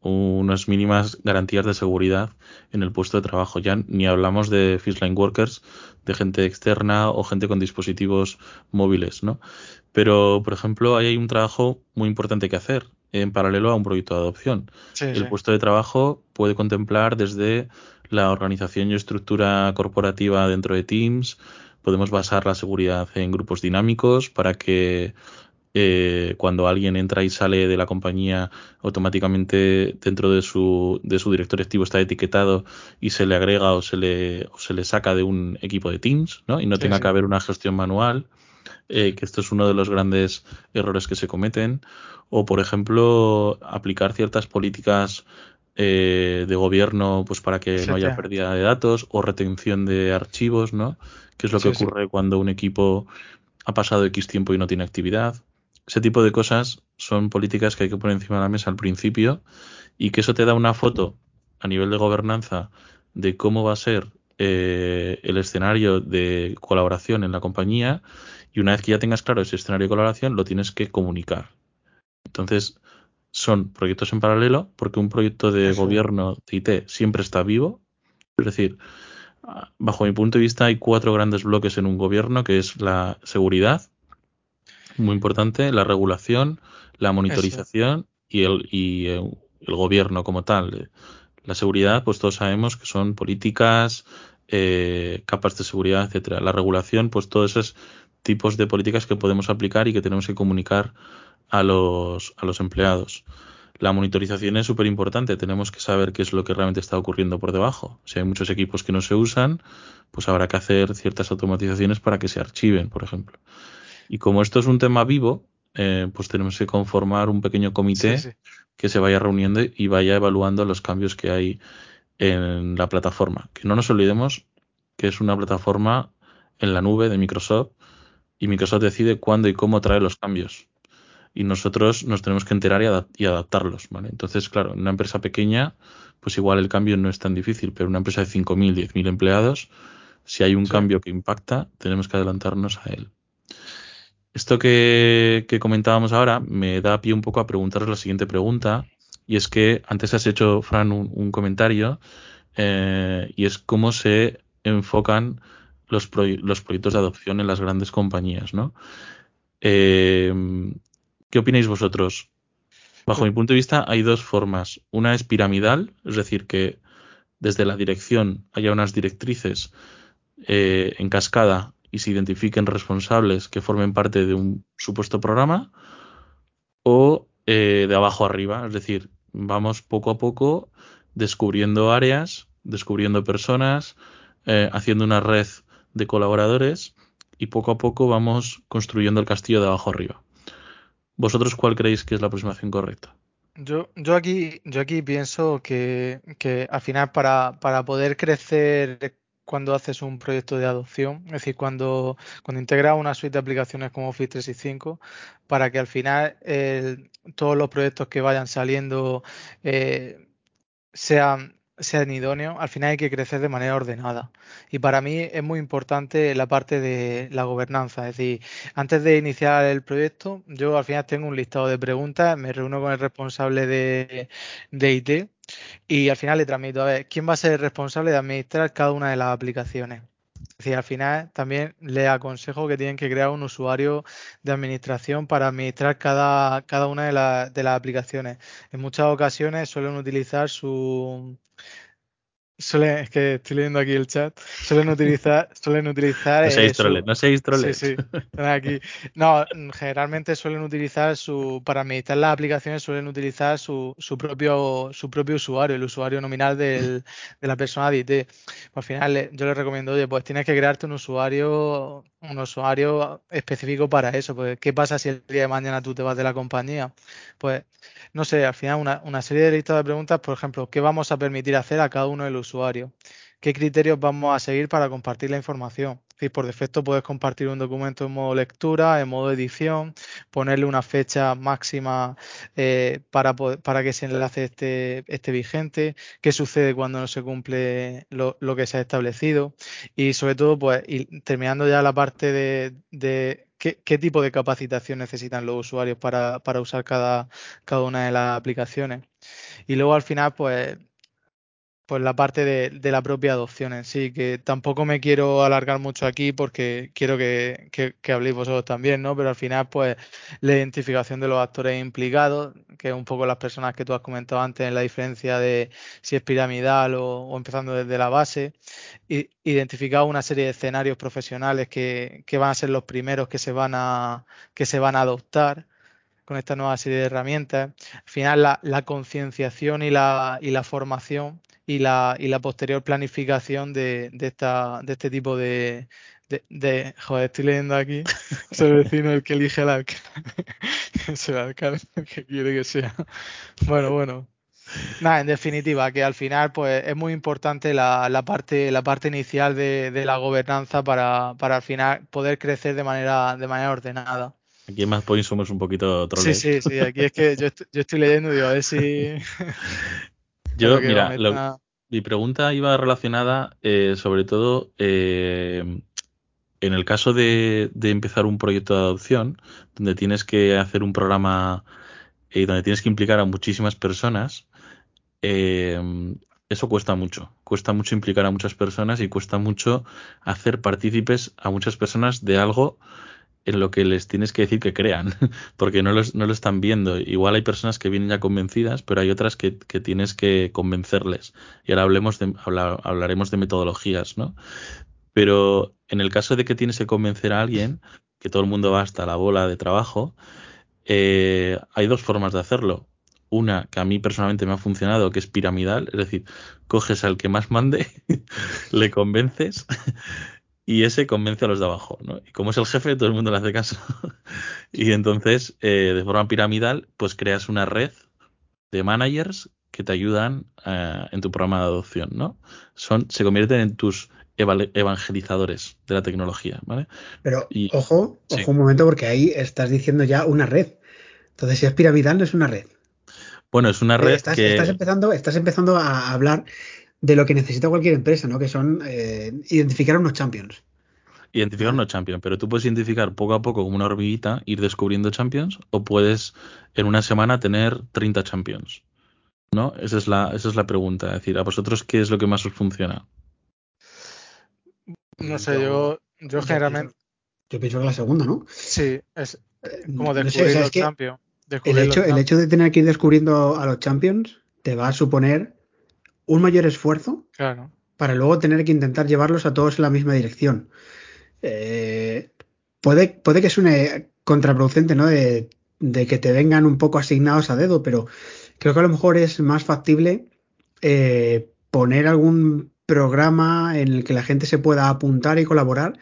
Speaker 1: unas mínimas garantías de seguridad en el puesto de trabajo. Ya ni hablamos de line workers, de gente externa o gente con dispositivos móviles, ¿no? Pero, por ejemplo, ahí hay un trabajo muy importante que hacer en paralelo a un proyecto de adopción. el puesto de trabajo puede contemplar desde la organización y estructura corporativa dentro de Teams, podemos basar la seguridad en grupos dinámicos para que eh, cuando alguien entra y sale de la compañía, automáticamente dentro de su, de su directorio activo está etiquetado y se le agrega o se le, o se le saca de un equipo de Teams, ¿no? Y no tenga que haber una gestión manual, eh, que esto es uno de los grandes errores que se cometen. O, por ejemplo, aplicar ciertas políticas eh, de gobierno pues para que no haya pérdida de datos o retención de archivos, ¿no? Que es lo que ocurre cuando un equipo ha pasado X tiempo y no tiene actividad ese tipo de cosas son políticas que hay que poner encima de la mesa al principio y que eso te da una foto a nivel de gobernanza de cómo va a ser eh, el escenario de colaboración en la compañía y una vez que ya tengas claro ese escenario de colaboración lo tienes que comunicar. Entonces son proyectos en paralelo porque un proyecto de gobierno de IT siempre está vivo. Es decir, bajo mi punto de vista hay cuatro grandes bloques en un gobierno que es la seguridad, muy importante, la regulación, la monitorización y, el, y el, gobierno como tal. La seguridad, pues todos sabemos que son políticas, eh, capas de seguridad, etcétera. La regulación, pues todos esos tipos de políticas que podemos aplicar y que tenemos que comunicar a los, a los empleados. La monitorización es súper importante, tenemos que saber qué es lo que realmente está ocurriendo por debajo. Si hay muchos equipos que no se usan, pues habrá que hacer ciertas automatizaciones para que se archiven, por ejemplo. Y como esto es un tema vivo, eh, pues tenemos que conformar un pequeño comité que se vaya reuniendo y vaya evaluando los cambios que hay en la plataforma. Que no nos olvidemos que es una plataforma en la nube de Microsoft y Microsoft decide cuándo y cómo trae los cambios y nosotros nos tenemos que enterar y, adaptarlos, ¿vale? Entonces, claro, en una empresa pequeña, pues igual el cambio no es tan difícil, pero una empresa de 5.000, 10.000 empleados, si hay un cambio que impacta, tenemos que adelantarnos a él. Esto que, comentábamos ahora me da pie un poco a preguntaros la siguiente pregunta, y es que antes has hecho, Fran, un, comentario, eh, y es cómo se enfocan los, proyectos de adopción en las grandes compañías, ¿no? Eh, ¿Qué opináis vosotros? Bajo mi punto de vista hay dos formas. Una es piramidal, es decir, que desde la dirección haya unas directrices eh, en cascada y se identifiquen responsables que formen parte de un supuesto programa, o eh, de abajo arriba, es decir, vamos poco a poco descubriendo áreas, descubriendo personas, eh, haciendo una red de colaboradores y poco a poco vamos construyendo el castillo de abajo arriba. ¿Vosotros cuál creéis que es la aproximación correcta?
Speaker 4: Yo, yo aquí, yo aquí pienso que, que al final para, para poder crecer cuando haces un proyecto de adopción, es decir, cuando, cuando integras una suite de aplicaciones como Office 365, para que al final todos los proyectos que vayan saliendo eh, sean sean idóneos, al final hay que crecer de manera ordenada. Y para mí es muy importante la parte de la gobernanza. Es decir, antes de iniciar el proyecto, yo al final tengo un listado de preguntas, me reúno con el responsable de, de IT y al final le transmito a ver quién va a ser responsable de administrar cada una de las aplicaciones. Es decir, al final también le aconsejo que tienen que crear un usuario de administración para administrar cada, cada una de, de las aplicaciones. En muchas ocasiones suelen utilizar su, Suelen, es que estoy leyendo aquí el chat. Suelen utilizar. Suelen utilizar
Speaker 1: no seáis troles, no seáis troles.
Speaker 4: Sí, sí. Aquí. No, generalmente suelen utilizar su. Para administrar las aplicaciones suelen utilizar su, su propio su propio usuario, el usuario nominal del, de la persona de IT. Pues al final yo les recomiendo, oye, pues tienes que crearte un usuario, un usuario específico para eso. Pues, ¿qué pasa si el día de mañana tú te vas de la compañía? Pues no sé, al final una, una serie de listas de preguntas, por ejemplo, ¿qué vamos a permitir hacer a cada uno de los usuarios? ¿Qué criterios vamos a seguir para compartir la información? Es por defecto puedes compartir un documento en modo lectura, en modo edición, ponerle una fecha máxima eh, para, para que ese enlace esté, esté, vigente, qué sucede cuando no se cumple lo, que se ha establecido y sobre todo, pues, terminando ya la parte de, de qué, tipo de capacitación necesitan los usuarios para, para usar cada, cada una de las aplicaciones. Y luego al final, pues pues la parte de, de, la propia adopción en sí, que tampoco me quiero alargar mucho aquí porque quiero que, que, habléis vosotros también, ¿no? Pero al final, pues la identificación de los actores implicados, que es un poco las personas que tú has comentado antes, en la diferencia de si es piramidal o, empezando desde la base, y, identificar una serie de escenarios profesionales que, que van a ser los primeros que se van a, que se van a adoptar con esta nueva serie de herramientas. Al final, la, la concienciación y la, y la formación y la, y la posterior planificación de, de, esta, de este tipo de, de, Joder, estoy leyendo aquí. Es el vecino el que elige el alcalde. es el alcalde el que quiere que sea. Bueno, bueno. Nada, en definitiva, que al final pues es muy importante la, la parte, la parte inicial de, de la gobernanza para, para, al final poder crecer de manera, de manera ordenada.
Speaker 1: Aquí en Point somos un poquito troles.
Speaker 4: Sí, sí, sí. Aquí es que yo, estoy, leyendo y digo, a ver si.
Speaker 1: yo, mira, mi pregunta iba relacionada eh, sobre todo eh, en el caso de, empezar un proyecto de adopción, donde tienes que hacer un programa y donde tienes que implicar a muchísimas personas. eso cuesta mucho. Cuesta mucho implicar a muchas personas y cuesta mucho hacer partícipes a muchas personas de algo en lo que les tienes que decir que crean, porque no, no lo están viendo. Igual hay personas que vienen ya convencidas, pero hay otras que, tienes que convencerles. Y ahora hablemos de, hablaremos de metodologías, ¿no? Pero en el caso de que tienes que convencer a alguien, que todo el mundo va hasta la bola de trabajo, eh, hay dos formas de hacerlo. Una que a mí personalmente me ha funcionado, que es piramidal, es decir, coges al que más mande, le convences y ese convence a los de abajo. ¿no? Y como es el jefe, todo el mundo le hace caso. y entonces, eh, de forma piramidal, pues creas una red de managers que te ayudan eh, en tu programa de adopción. ¿no? Son, se convierten en tus evangelizadores de la tecnología. ¿vale?
Speaker 2: Pero ojo, ojo un momento, porque ahí estás diciendo ya una red. Entonces, si es piramidal, no es una red.
Speaker 1: Bueno, es una red
Speaker 2: estás,
Speaker 1: que...
Speaker 2: Estás empezando, estás empezando a hablar de lo que necesita cualquier empresa, ¿no? Que son eh, identificar unos champions.
Speaker 1: Identificar unos champions, pero tú puedes identificar poco a poco como una hormiguita, ir descubriendo champions, o puedes en una semana tener 30 champions. ¿No? Esa es la, esa es la pregunta. Es decir, ¿a vosotros qué es lo que más os funciona?
Speaker 4: No sé, yo, yo generalmente.
Speaker 2: Yo pienso que la segunda, ¿no?
Speaker 4: Sí, es eh, como descubrir los champions.
Speaker 2: El hecho, el hecho de tener que ir descubriendo a los champions te va a suponer un mayor esfuerzo para luego tener que intentar llevarlos a todos en la misma dirección. Eh, puede, puede que suene contraproducente, ¿no? De, que te vengan un poco asignados a dedo, pero creo que a lo mejor es más factible eh, poner algún programa en el que la gente se pueda apuntar y colaborar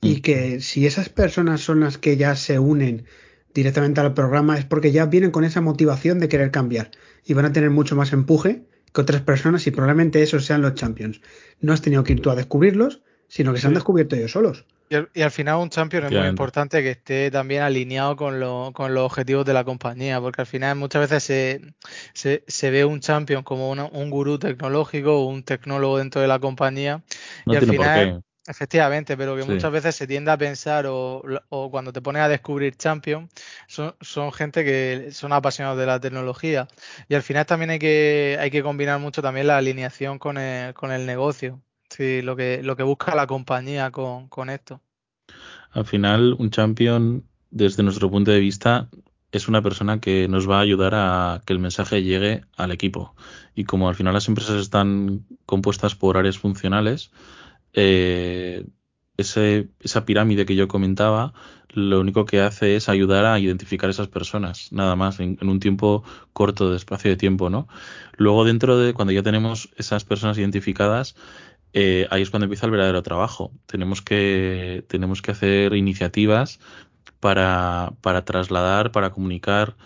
Speaker 2: y mm. que si esas personas son las que ya se unen directamente al programa es porque ya vienen con esa motivación de querer cambiar y van a tener mucho más empuje que otras personas y probablemente esos sean los champions. No has tenido que ir tú a descubrirlos, sino que se han descubierto ellos solos.
Speaker 4: Y al, final un champion es muy importante que esté también alineado con, lo, con, los objetivos de la compañía, porque al final muchas veces se, se, ve un champion como un gurú tecnológico o un tecnólogo dentro de la compañía. y al final Efectivamente, pero que muchas veces se tiende a pensar o, cuando te pones a descubrir Champion, son, son, gente que son apasionados de la tecnología y al final también hay que, hay que combinar mucho también la alineación con el, con el negocio, sí, lo, que, lo que busca la compañía con, con esto.
Speaker 1: Al final, un Champion, desde nuestro punto de vista, es una persona que nos va a ayudar a que el mensaje llegue al equipo. Y como al final las empresas están compuestas por áreas funcionales, eh, esa pirámide que yo comentaba, lo único que hace es ayudar a identificar esas personas, nada más, en, un tiempo corto de espacio de tiempo, ¿no? Luego dentro de, cuando ya tenemos esas personas identificadas, eh, ahí es cuando empieza el verdadero trabajo. Tenemos que, tenemos que hacer iniciativas para, para trasladar, para comunicar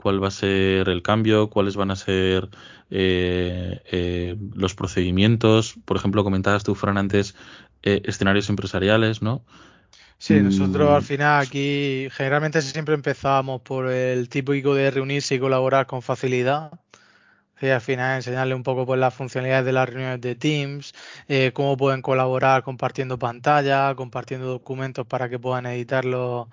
Speaker 1: cuál va a ser el cambio, cuáles van a ser eh, eh, los procedimientos. Por ejemplo, comentabas tú, Fran, antes eh, escenarios empresariales, ¿no?
Speaker 4: Sí, nosotros al mm. final aquí generalmente siempre empezábamos por el típico de reunirse y colaborar con facilidad. Y al final enseñarle un poco pues, las funcionalidades de las reuniones de Teams, cómo pueden colaborar compartiendo pantalla, compartiendo documentos para que puedan editarlo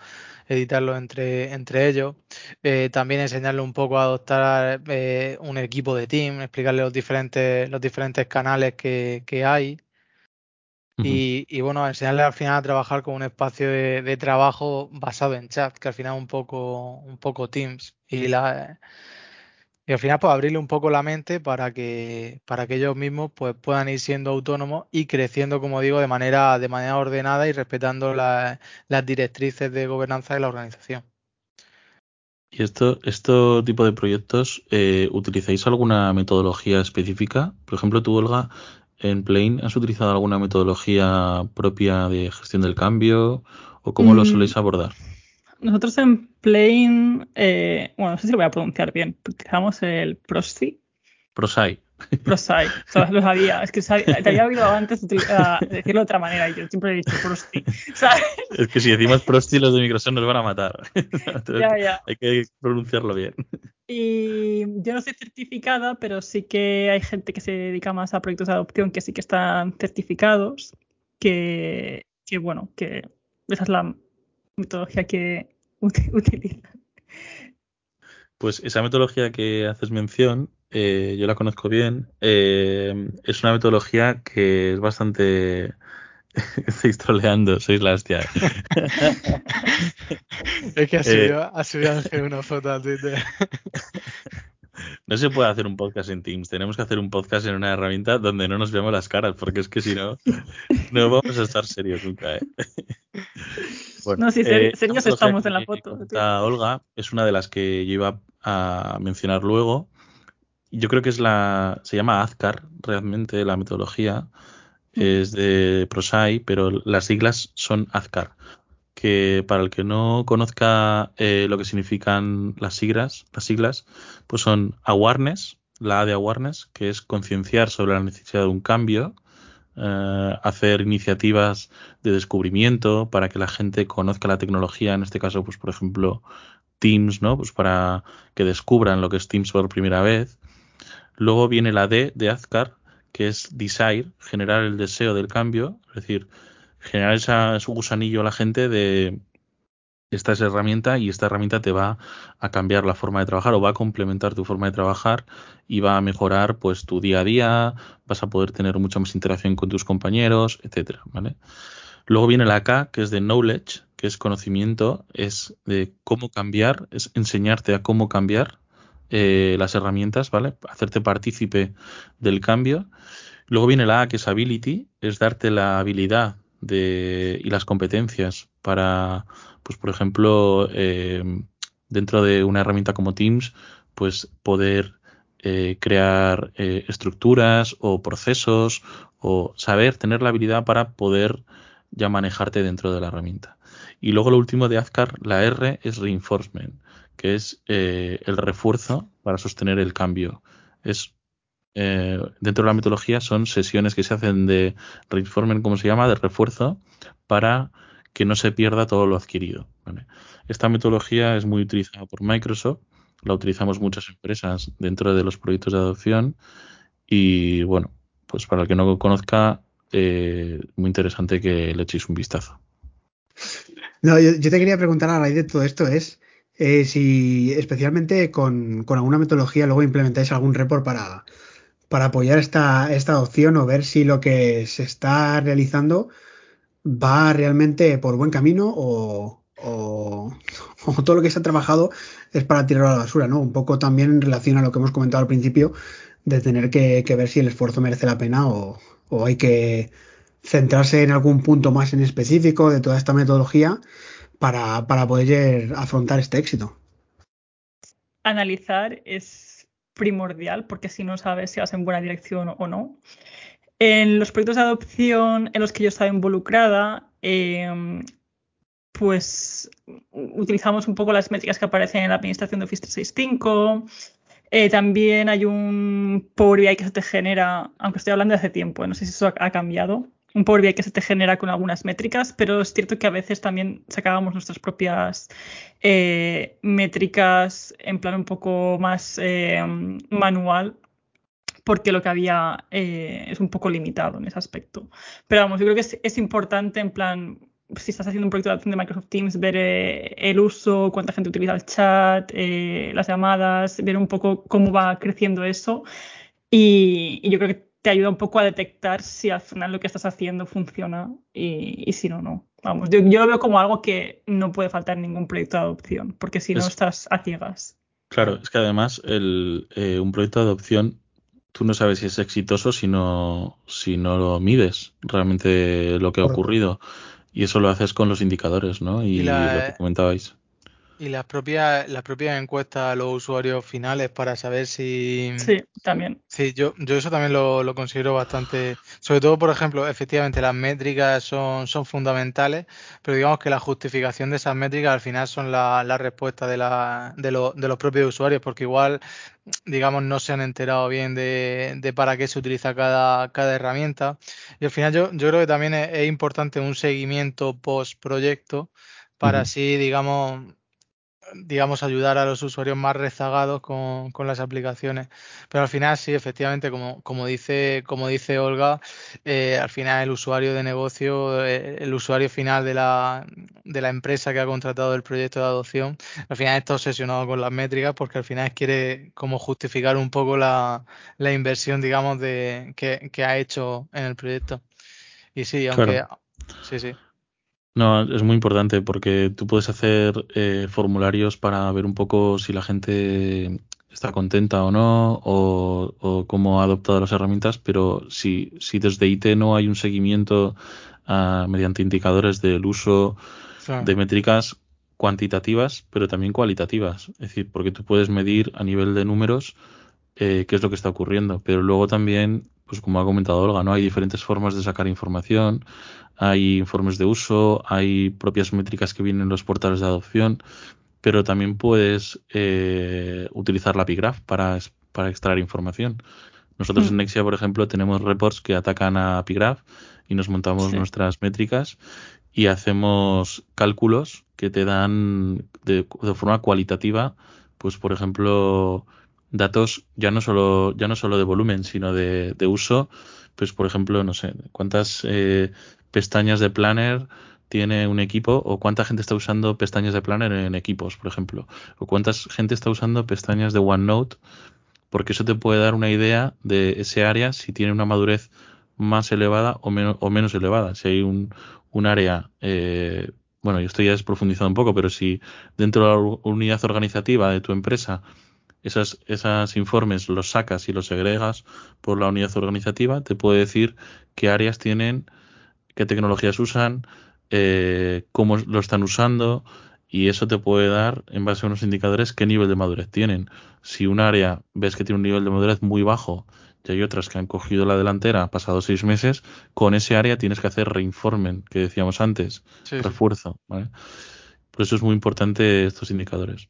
Speaker 4: editarlo entre, entre ellos. Eh, también enseñarle un poco a adoptar eh, un equipo de team, explicarle los diferentes, los diferentes canales que, hay. y, bueno, enseñarle al final a trabajar con un espacio de, trabajo basado en chat, que al final un poco, un poco Teams. Y la y al final, pues abrirle un poco la mente para que, para que ellos mismos pues, puedan ir siendo autónomos y creciendo, como digo, de manera, de manera ordenada y respetando las directrices de gobernanza de la organización.
Speaker 1: ¿Y esto, este tipo de proyectos, eh, utilizáis alguna metodología específica? Por ejemplo, tú, Olga, en Plain, ¿has utilizado alguna metodología propia de gestión del cambio? ¿O cómo lo mm. soléis abordar?
Speaker 3: Nosotros en Plain, eh, bueno, no sé si lo voy a pronunciar bien, utilizamos el Prosci.
Speaker 1: Prosci.
Speaker 3: Prosai, o lo sabía. Es que te había oído antes decirlo de otra manera y yo siempre he dicho Prosti.
Speaker 1: Es que si decimos Prosti, los de Microsoft nos van a matar. ya, ya. Hay que pronunciarlo bien.
Speaker 3: Y yo no soy certificada, pero sí que hay gente que se dedica más a proyectos de adopción que sí que están certificados. Que, que bueno, que esa es la metodología que utilizan.
Speaker 1: Pues esa metodología que haces mención, eh, yo la conozco bien. Eh, es una metodología que es bastante. Estáis troleando, sois la hostia.
Speaker 4: es que ha subido, eh, ha subido una foto a Twitter.
Speaker 1: No se puede hacer un podcast en Teams, tenemos que hacer un podcast en una herramienta donde no nos veamos las caras, porque es que si no, no vamos a estar serios nunca. ¿eh?
Speaker 3: no, si eh, serios estamos en la foto.
Speaker 1: Olga es una de las que yo iba a mencionar luego. Yo creo que es la. Se llama Azcar, realmente, la metodología. Mm. Es de Prosai, pero las siglas son Azcar que para el que no conozca eh, lo que significan las siglas, las siglas, pues son awareness, la A de awareness, que es concienciar sobre la necesidad de un cambio, eh, hacer iniciativas de descubrimiento para que la gente conozca la tecnología, en este caso, pues por ejemplo, Teams, ¿no? Pues para que descubran lo que es Teams por primera vez. Luego viene la D de Azkar, que es desire, generar el deseo del cambio, es decir, generar esa, gusanillo a la gente de esta es herramienta y esta herramienta te va a cambiar la forma de trabajar o va a complementar tu forma de trabajar y va a mejorar pues tu día a día, vas a poder tener mucha más interacción con tus compañeros, etcétera, ¿vale? Luego viene la K, que es de knowledge, que es conocimiento, es de cómo cambiar, es enseñarte a cómo cambiar eh, las herramientas, ¿vale? Hacerte partícipe del cambio. Luego viene la A, que es ability, es darte la habilidad de, y las competencias para, pues por ejemplo, eh, dentro de una herramienta como Teams, pues poder eh, crear eh, estructuras o procesos o saber tener la habilidad para poder ya manejarte dentro de la herramienta. Y luego lo último de Azcar, la R es reinforcement, que es el refuerzo para sostener el cambio. Es eh, dentro de la metodología son sesiones que se hacen de reinforcement, como se llama, de refuerzo, para que no se pierda todo lo adquirido. Esta metodología es muy utilizada por Microsoft, la utilizamos muchas empresas dentro de los proyectos de adopción y bueno, pues para el que no conozca, eh, muy interesante que le echéis un vistazo.
Speaker 2: No, yo, te quería preguntar a raíz de todo esto es eh, si especialmente con, alguna metodología luego implementáis algún report para, para apoyar esta, esta opción o ver si lo que se está realizando va realmente por buen camino o, todo lo que se ha trabajado es para tirarlo a la basura, ¿no? Un poco también en relación a lo que hemos comentado al principio de tener que, ver si el esfuerzo merece la pena o, o, hay que centrarse en algún punto más en específico de toda esta metodología para, para poder afrontar este éxito.
Speaker 3: Analizar es primordial porque si no sabes si vas en buena dirección o no. En los proyectos de adopción en los que yo estaba involucrada, em, pues utilizamos un poco las métricas que aparecen en la administración de Office 365. Eh, también hay un Power BI que se te genera, aunque estoy hablando de hace tiempo, no sé si eso ha cambiado, un Power BI que se te genera con algunas métricas, pero es cierto que a veces también sacábamos nuestras propias eh, métricas en plan un poco más eh, manual porque lo que había eh, es un poco limitado en ese aspecto. Pero vamos, yo creo que es, importante en plan, si estás haciendo un proyecto de adopción de Microsoft Teams, ver el uso, cuánta gente utiliza el chat, las llamadas, ver un poco cómo va creciendo eso. y yo creo que te ayuda un poco a detectar si al final lo que estás haciendo funciona y, si no, no. Vamos, yo, lo veo como algo que no puede faltar en ningún proyecto de adopción, porque si no estás a ciegas.
Speaker 1: Claro, es que además el, eh, un proyecto de adopción tú no sabes si es exitoso si no, si no lo mides realmente lo que ha ocurrido. Y eso lo haces con los indicadores, ¿no? Y, lo que comentabais.
Speaker 4: Y las propias, las propias encuestas a los usuarios finales para saber si...
Speaker 3: Sí, también.
Speaker 4: Sí, yo, yo eso también lo, lo considero bastante... Sobre todo, por ejemplo, efectivamente las métricas son, son fundamentales, pero digamos que la justificación de esas métricas al final son la, la respuesta de, la, de, lo, de los propios usuarios, porque igual, digamos, no se han enterado bien de, de para qué se utiliza cada, cada herramienta. Y al final yo, yo creo que también es, es importante un seguimiento post proyecto para así, digamos, digamos, ayudar a los usuarios más rezagados con, con, las aplicaciones. Pero al final, sí, efectivamente, como, como, dice, como dice Olga, eh, al final el usuario de negocio, eh, el usuario final de la, de la empresa que ha contratado el proyecto de adopción, al final está obsesionado con las métricas porque al final quiere como justificar un poco la, la inversión, digamos, de, que, que, ha hecho en el proyecto. Y sí, aunque... Claro. Sí, sí.
Speaker 1: No, es muy importante porque tú puedes hacer eh, formularios para ver un poco si la gente está contenta o no o, o, cómo ha adoptado las herramientas, pero si, si desde IT no hay un seguimiento uh, mediante indicadores del uso claro. de métricas cuantitativas, pero también cualitativas. Es decir, porque tú puedes medir a nivel de números eh, qué es lo que está ocurriendo, pero luego también, pues como ha comentado Olga, ¿no? Hay diferentes formas de sacar información, hay informes de uso, hay propias métricas que vienen en los portales de adopción, pero también puedes eh, utilizar la Pigraph para, para extraer información. Nosotros mm. en Nexia, por ejemplo, tenemos reports que atacan a Pigraph y nos montamos sí. nuestras métricas y hacemos cálculos que te dan de, de, forma cualitativa, pues por ejemplo, datos ya no solo, ya no solo de volumen, sino de, de uso, pues por ejemplo, no sé, cuántas eh, pestañas de Planner tiene un equipo o cuánta gente está usando pestañas de Planner en equipos, por ejemplo, o cuánta gente está usando pestañas de OneNote, porque eso te puede dar una idea de ese área si tiene una madurez más elevada o, menos, o menos elevada. Si hay un, un área, eh, bueno, yo estoy ya desprofundizado un poco, pero si dentro de la unidad organizativa de tu empresa esas, esos informes los sacas y los segregas por la unidad organizativa, te puede decir qué áreas tienen qué tecnologías usan, eh, cómo lo están usando y eso te puede dar, en base a unos indicadores, qué nivel de madurez tienen. Si un área ves que tiene un nivel de madurez muy bajo y hay otras que han cogido la delantera pasados seis meses, con ese área tienes que hacer reinformen, que decíamos antes, sí, refuerzo. ¿vale? Por eso es muy importante estos indicadores.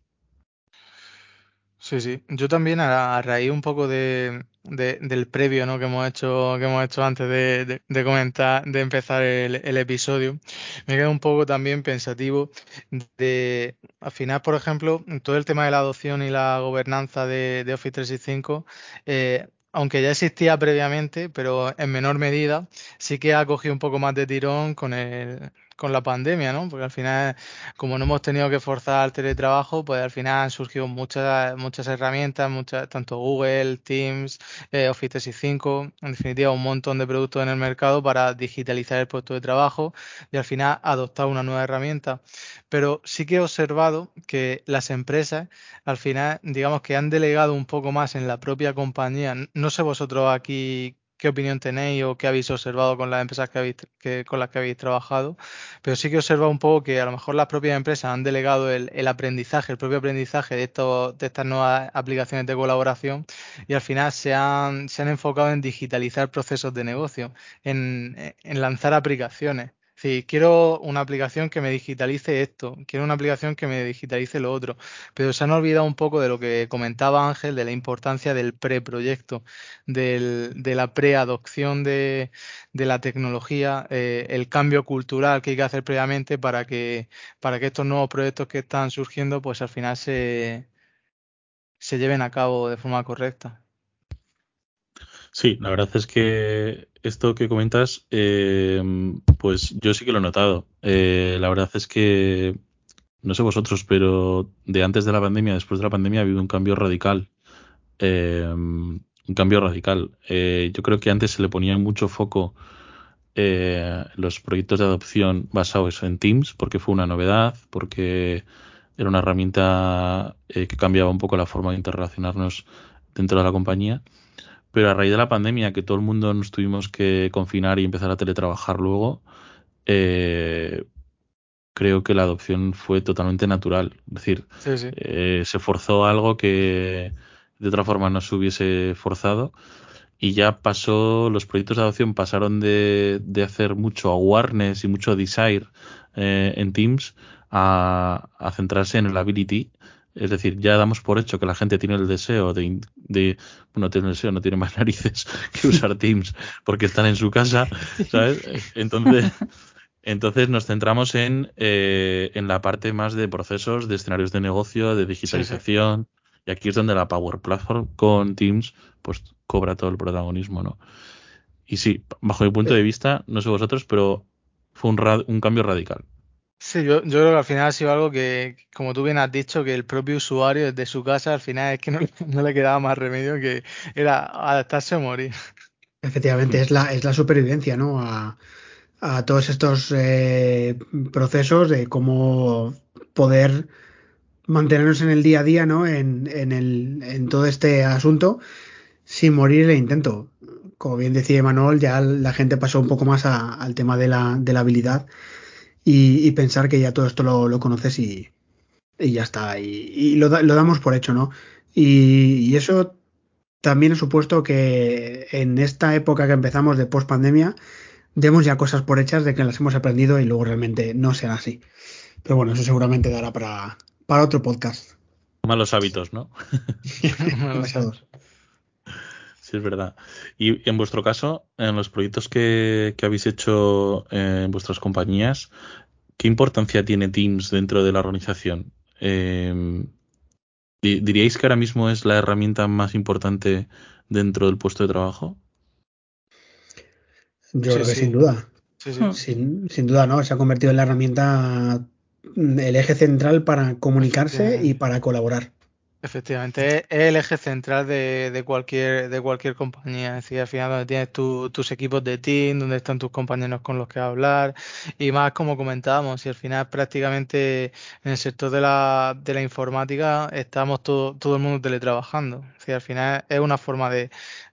Speaker 4: Sí, sí. Yo también a, raíz un poco de, de, del previo ¿no? que hemos hecho que hemos hecho antes de, de, de comentar de empezar el, episodio me quedo un poco también pensativo de al final por ejemplo todo el tema de la adopción y la gobernanza de, de Office 365 eh, aunque ya existía previamente, pero en menor medida, sí que ha cogido un poco más de tirón con el, con la pandemia, ¿no? Porque al final, como no hemos tenido que forzar el teletrabajo, pues al final han surgido muchas, muchas herramientas, muchas, tanto Google, Teams, eh, Office 365, en definitiva un montón de productos en el mercado para digitalizar el puesto de trabajo y al final adoptar una nueva herramienta. Pero sí que he observado que las empresas, al final, digamos que han delegado un poco más en la propia compañía. No sé vosotros aquí qué opinión tenéis o qué habéis observado con las empresas que habéis, que, con las que habéis trabajado, pero sí que he observado un poco que a lo mejor las propias empresas han delegado el, el aprendizaje, el propio aprendizaje de, esto, de estas nuevas aplicaciones de colaboración y al final se han, se han enfocado en digitalizar procesos de negocio, en, en lanzar aplicaciones. Sí, quiero una aplicación que me digitalice esto, quiero una aplicación que me digitalice lo otro, pero se han olvidado un poco de lo que comentaba Ángel, de la importancia del preproyecto, del, de la preadopción de, de la tecnología, eh, el cambio cultural que hay que hacer previamente para que, para que estos nuevos proyectos que están surgiendo, pues al final se, se lleven a cabo de forma correcta.
Speaker 1: Sí, la verdad es que esto que comentas, eh, pues yo sí que lo he notado. Eh, la verdad es que, no sé vosotros, pero de antes de la pandemia, después de la pandemia, ha habido un cambio radical. Eh, un cambio radical. Eh, yo creo que antes se le ponía mucho foco eh, los proyectos de adopción basados en Teams, porque fue una novedad, porque era una herramienta eh, que cambiaba un poco la forma de interrelacionarnos dentro de la compañía. Pero a raíz de la pandemia, que todo el mundo nos tuvimos que confinar y empezar a teletrabajar luego, eh, creo que la adopción fue totalmente natural. Es decir, eh, se forzó algo que de otra forma no se hubiese forzado y ya pasó, los proyectos de adopción pasaron de, de hacer mucho awareness y mucho desire eh, en Teams a, a, centrarse en el ability. Es decir, ya damos por hecho que la gente tiene el deseo de, de bueno, tiene el deseo, no tiene más narices que usar Teams porque están en su casa, ¿sabes? Entonces, entonces nos centramos en, eh, en la parte más de procesos, de escenarios de negocio, de digitalización. Y aquí es donde la Power Platform con Teams pues cobra todo el protagonismo, ¿no? Y sí, bajo mi punto de vista, no sé vosotros, pero fue un, un cambio radical.
Speaker 4: Sí, yo, yo, creo que al final ha sido algo que, como tú bien has dicho, que el propio usuario desde su casa al final es que no, no le quedaba más remedio que era adaptarse o morir.
Speaker 2: Efectivamente, es la, es la supervivencia, ¿no? A, a todos estos eh, procesos de cómo poder mantenernos en el día a día, ¿no? En, en, el, en todo este asunto sin morir el intento. Como bien decía Emanuel, ya la gente pasó un poco más a, al tema de la, de la habilidad y, y, pensar que ya todo esto lo, lo conoces y, y, ya está. Y, y lo, lo, damos por hecho, ¿no? Y, eso también ha supuesto que en esta época que empezamos de post pandemia, demos ya cosas por hechas de que las hemos aprendido y luego realmente no sean así. Pero bueno, eso seguramente dará para, para otro podcast.
Speaker 1: Malos hábitos, ¿no?
Speaker 2: Demasiados.
Speaker 1: Sí, es verdad. Y en vuestro caso, en los proyectos que, que habéis hecho en vuestras compañías, ¿qué importancia tiene Teams dentro de la organización? Eh, ¿Diríais que ahora mismo es la herramienta más importante dentro del puesto de trabajo?
Speaker 2: Yo sí, creo que sí. sin duda. Sí, sin, sin, duda, ¿no? Se ha convertido en la herramienta, el eje central para comunicarse y para colaborar.
Speaker 4: Efectivamente, es el eje central de, de, cualquier de cualquier compañía. Es al final donde tienes tu, tus equipos de team, donde están tus compañeros con los que hablar y más como comentábamos, y al final prácticamente en el sector de la, de la informática estamos todo, todo el mundo teletrabajando. Es al final es una forma de,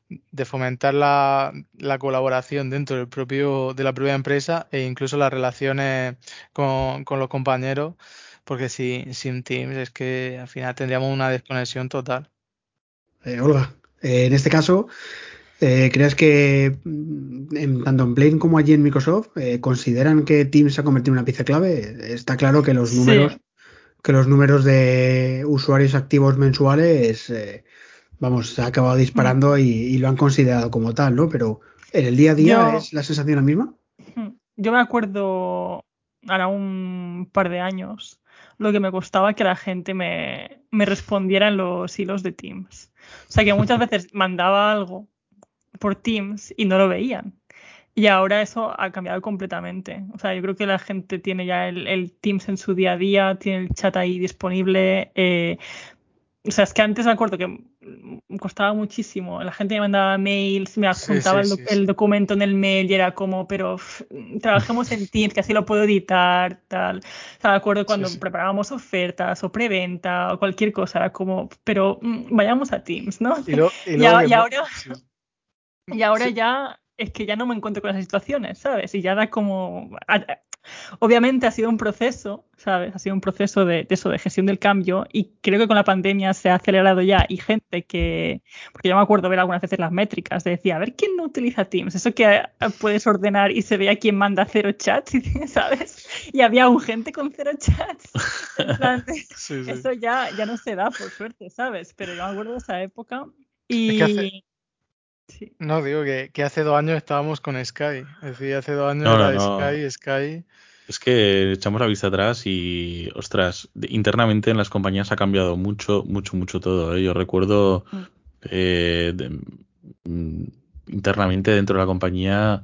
Speaker 4: de fomentar la, la, colaboración dentro del propio, de la propia empresa e incluso las relaciones con, con los compañeros, porque si, sin Teams es que al final tendríamos una desconexión total.
Speaker 2: Eh, Olga, eh, en este caso, eh, ¿crees que en, tanto en Plain como allí en Microsoft eh, consideran que Teams se ha convertido en una pieza clave? Está claro que los números, sí. que los números de usuarios activos mensuales vamos, se ha acabado disparando y, y, lo han considerado como tal, ¿no? Pero en el día a día yo, es la sensación la misma.
Speaker 3: Yo me acuerdo ahora un par de años lo que me costaba que la gente me, me respondiera en los hilos de Teams. O sea que muchas veces mandaba algo por Teams y no lo veían. Y ahora eso ha cambiado completamente. O sea, yo creo que la gente tiene ya el, el Teams en su día a día, tiene el chat ahí disponible. Eh, o sea, es que antes me acuerdo que costaba muchísimo. La gente me mandaba mails, me adjuntaba sí, sí, el, sí, el, documento en el mail y era como, pero trabajemos en Teams, que así lo puedo editar, tal. O sea, me acuerdo cuando preparábamos ofertas o preventa o cualquier cosa, era como, pero mmm, vayamos a Teams, ¿no?
Speaker 4: Y, lo, y,
Speaker 3: y, y ahora, y ahora ya es que ya no me encuentro con esas situaciones, ¿sabes? Y ya da como... Obviamente ha sido un proceso, ¿sabes? Ha sido un proceso de, de, eso, de gestión del cambio y creo que con la pandemia se ha acelerado ya y gente que, porque yo me acuerdo ver algunas veces las métricas, de decía, a ver quién no utiliza Teams, eso que puedes ordenar y se veía quién manda cero chats, ¿sabes? Y había un gente con cero chats. sí, sí. Eso ya, ya no se da, por suerte, ¿sabes? Pero yo me acuerdo de esa época y...
Speaker 4: Es que hace... Sí. No, digo que, que, hace dos años estábamos con Sky. Es decir, hace dos años no, era no, Sky. Sky.
Speaker 1: Es que echamos la vista atrás y, ostras, internamente en las compañías ha cambiado mucho, mucho, mucho todo. ¿eh? Yo recuerdo mm. eh, de, mm, internamente dentro de la compañía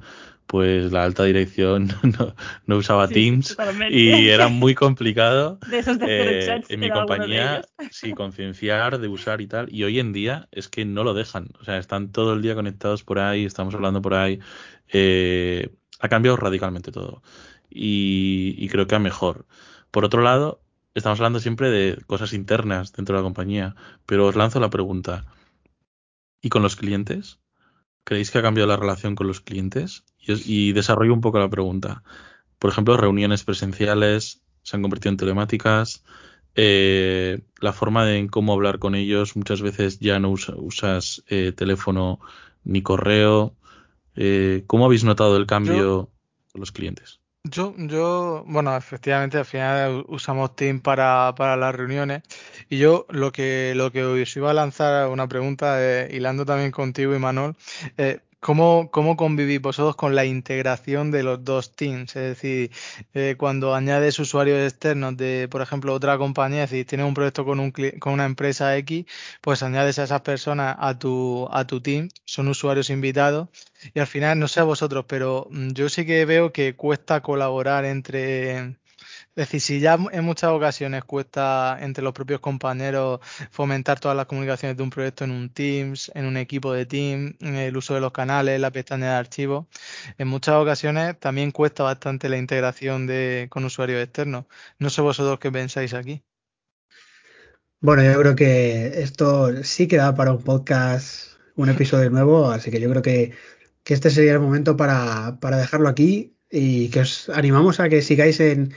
Speaker 1: pues la alta dirección no, no usaba sí, Teams totalmente. y era muy complicado
Speaker 3: de esos de
Speaker 1: eh, en mi compañía sí concienciar de usar y tal y hoy en día es que no lo dejan o sea están todo el día conectados por ahí estamos hablando por ahí eh, ha cambiado radicalmente todo y, y creo que a mejor por otro lado estamos hablando siempre de cosas internas dentro de la compañía pero os lanzo la pregunta ¿y con los clientes? ¿Creéis que ha cambiado la relación con los clientes? Y, y, desarrollo un poco la pregunta. Por ejemplo, reuniones presenciales, se han convertido en telemáticas. Eh, la forma de en cómo hablar con ellos, muchas veces ya no usas eh, teléfono ni correo. Eh, ¿Cómo habéis notado el cambio con los clientes?
Speaker 4: Yo, yo, bueno, efectivamente, al final usamos Team para, para las reuniones. Y yo lo que, lo que os iba a lanzar una pregunta, hilando también contigo y Manuel, ¿Cómo, ¿Cómo convivís vosotros con la integración de los dos teams? Es decir, eh, cuando añades usuarios externos de, por ejemplo, otra compañía, es decir, tienes un proyecto con, un, con una empresa X, pues añades a esas personas a tu, a tu team, son usuarios invitados, y al final, no sé a vosotros, pero mm, yo sí que veo que cuesta colaborar entre es decir, si ya en muchas ocasiones cuesta entre los propios compañeros fomentar todas las comunicaciones de un proyecto en un Teams, en un equipo de Teams, el uso de los canales, la pestaña de archivos, en muchas ocasiones también cuesta bastante la integración de, con usuarios externos. No sé vosotros qué pensáis aquí.
Speaker 2: Bueno, yo creo que esto sí queda para un podcast, un episodio nuevo, así que yo creo que, que este sería el momento para, para dejarlo aquí y que os animamos a que sigáis en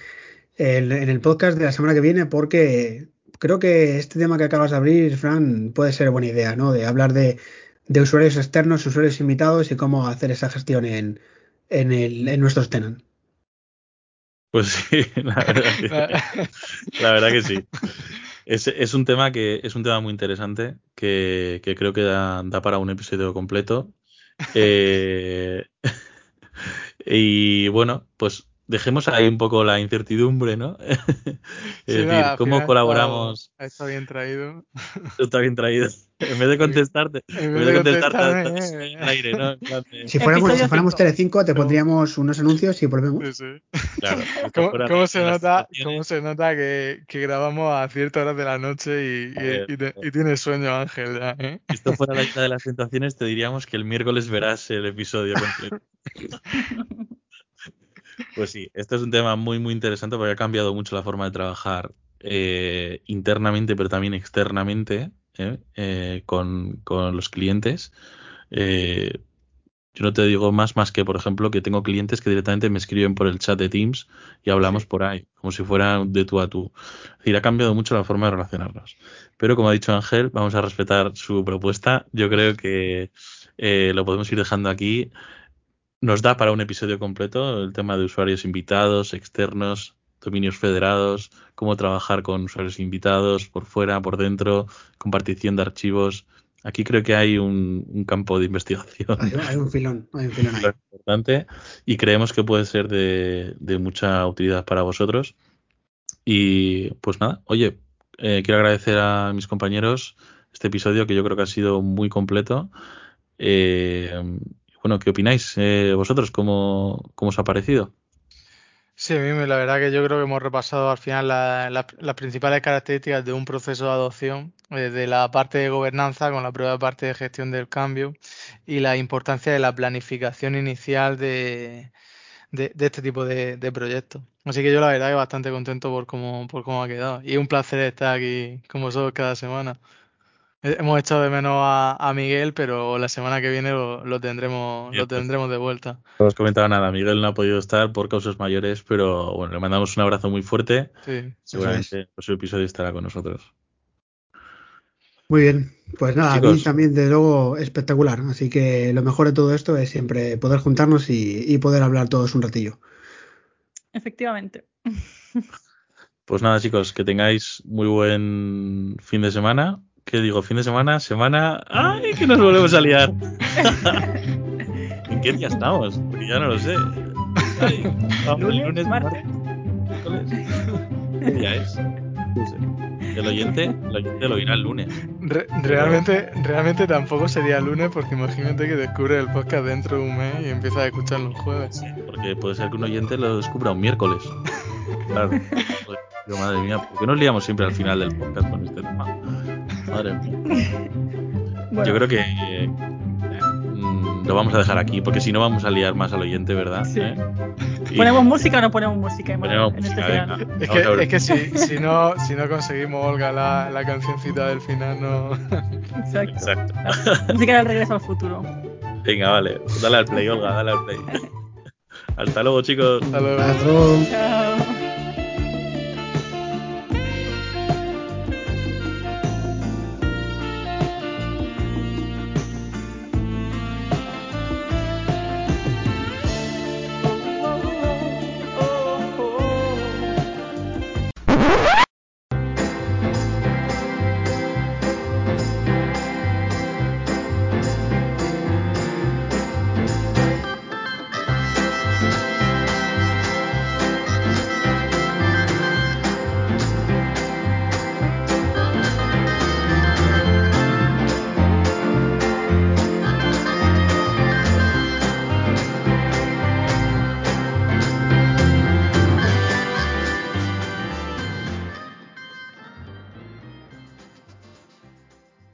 Speaker 2: en el podcast de la semana que viene porque creo que este tema que acabas de abrir, Fran, puede ser buena idea, ¿no? De hablar de, usuarios externos, usuarios invitados y cómo hacer esa gestión en, en, el, en nuestros tenants.
Speaker 1: Pues sí, la verdad que, la verdad que sí. Es, es, un tema que es un tema muy interesante que, que creo que da, da, para un episodio completo. Eh, y bueno, pues dejemos ahí un poco la incertidumbre, ¿no? es decir, ¿cómo colaboramos?
Speaker 4: Está, bien traído.
Speaker 1: Está bien traído. En vez de contestarte, en vez de contestarte
Speaker 2: en aire, ¿no? Si fuéramos, si fuéramos Telecinco, te pondríamos unos anuncios y volvemos. Sí,
Speaker 4: sí. Claro. ¿Cómo, se nota, ¿Cómo se nota que, que, grabamos a ciertas horas de la noche y, y, y, tienes sueño, Ángel? Ya, ¿eh?
Speaker 1: Si esto fuera la lista de las tentaciones, te diríamos que el miércoles verás el episodio completo. Pues sí, este es un tema muy, muy interesante porque ha cambiado mucho la forma de trabajar eh, internamente, pero también externamente eh, eh, con, los clientes. yo no te digo más, más que, por ejemplo, que tengo clientes que directamente me escriben por el chat de Teams y hablamos por ahí, como si fuera de tú a tú. Es decir, ha cambiado mucho la forma de relacionarnos. Pero como ha dicho Ángel, vamos a respetar su propuesta. Yo creo que lo podemos ir dejando aquí nos da para un episodio completo el tema de usuarios invitados, externos, dominios federados, cómo trabajar con usuarios invitados por fuera, por dentro, compartición de archivos. Aquí creo que hay un, campo de investigación.
Speaker 2: Hay, un filón, hay un filón ahí.
Speaker 1: importante y creemos que puede ser de, mucha utilidad para vosotros. Y pues nada, oye, eh, quiero agradecer a mis compañeros este episodio que yo creo que ha sido muy completo. Eh, bueno, ¿qué opináis eh, vosotros? ¿Cómo, ¿Cómo os ha parecido?
Speaker 4: Sí, mí la verdad que yo creo que hemos repasado al final las principales características de un proceso de adopción, desde la parte de gobernanza con la prueba parte de gestión del cambio y la importancia de la planificación inicial de, este tipo de, proyectos. Así que yo la verdad que bastante contento por cómo, por cómo ha quedado. Y un placer estar aquí con vosotros cada semana. Hemos echado de menos a, Miguel, pero la semana que viene lo, tendremos lo tendremos de vuelta.
Speaker 1: No os comentado nada, Miguel no ha podido estar por causas mayores, pero bueno, le mandamos un abrazo muy fuerte. Sí, Seguramente el próximo episodio estará con nosotros.
Speaker 2: Muy bien, pues nada, a mí también de luego espectacular, así que lo mejor de todo esto es siempre poder juntarnos y, y poder hablar todos un ratillo.
Speaker 3: Efectivamente.
Speaker 1: Pues nada, chicos, que tengáis muy buen fin de semana ¿Qué digo? ¿Fin de semana? ¿Semana? ¡Ay, que nos volvemos a liar! ¿En qué día estamos? Porque ya no lo sé.
Speaker 3: ¿Lunes, lunes, martes.
Speaker 1: ¿Qué día es? No sé. El oyente, el oyente lo irá el lunes.
Speaker 4: realmente, realmente tampoco sería el lunes porque imagínate que descubre el podcast dentro de un mes y empieza a escucharlo el jueves.
Speaker 1: porque puede ser que un oyente lo descubra un miércoles. Claro. madre mía, ¿por qué nos liamos siempre al final del podcast con este tema? Madre Yo creo que mm, lo vamos a dejar aquí, porque si no vamos a liar más al oyente, ¿verdad? ¿Eh?
Speaker 3: ¿Ponemos música o no ponemos música?
Speaker 4: es que, es que si, si, no, si no conseguimos, Olga, la, la cancioncita del final, no.
Speaker 3: Exacto. música del regreso al futuro.
Speaker 1: Venga, vale. Dale al play, Olga, dale al play. Hasta luego, chicos.
Speaker 4: Hasta luego. Chao.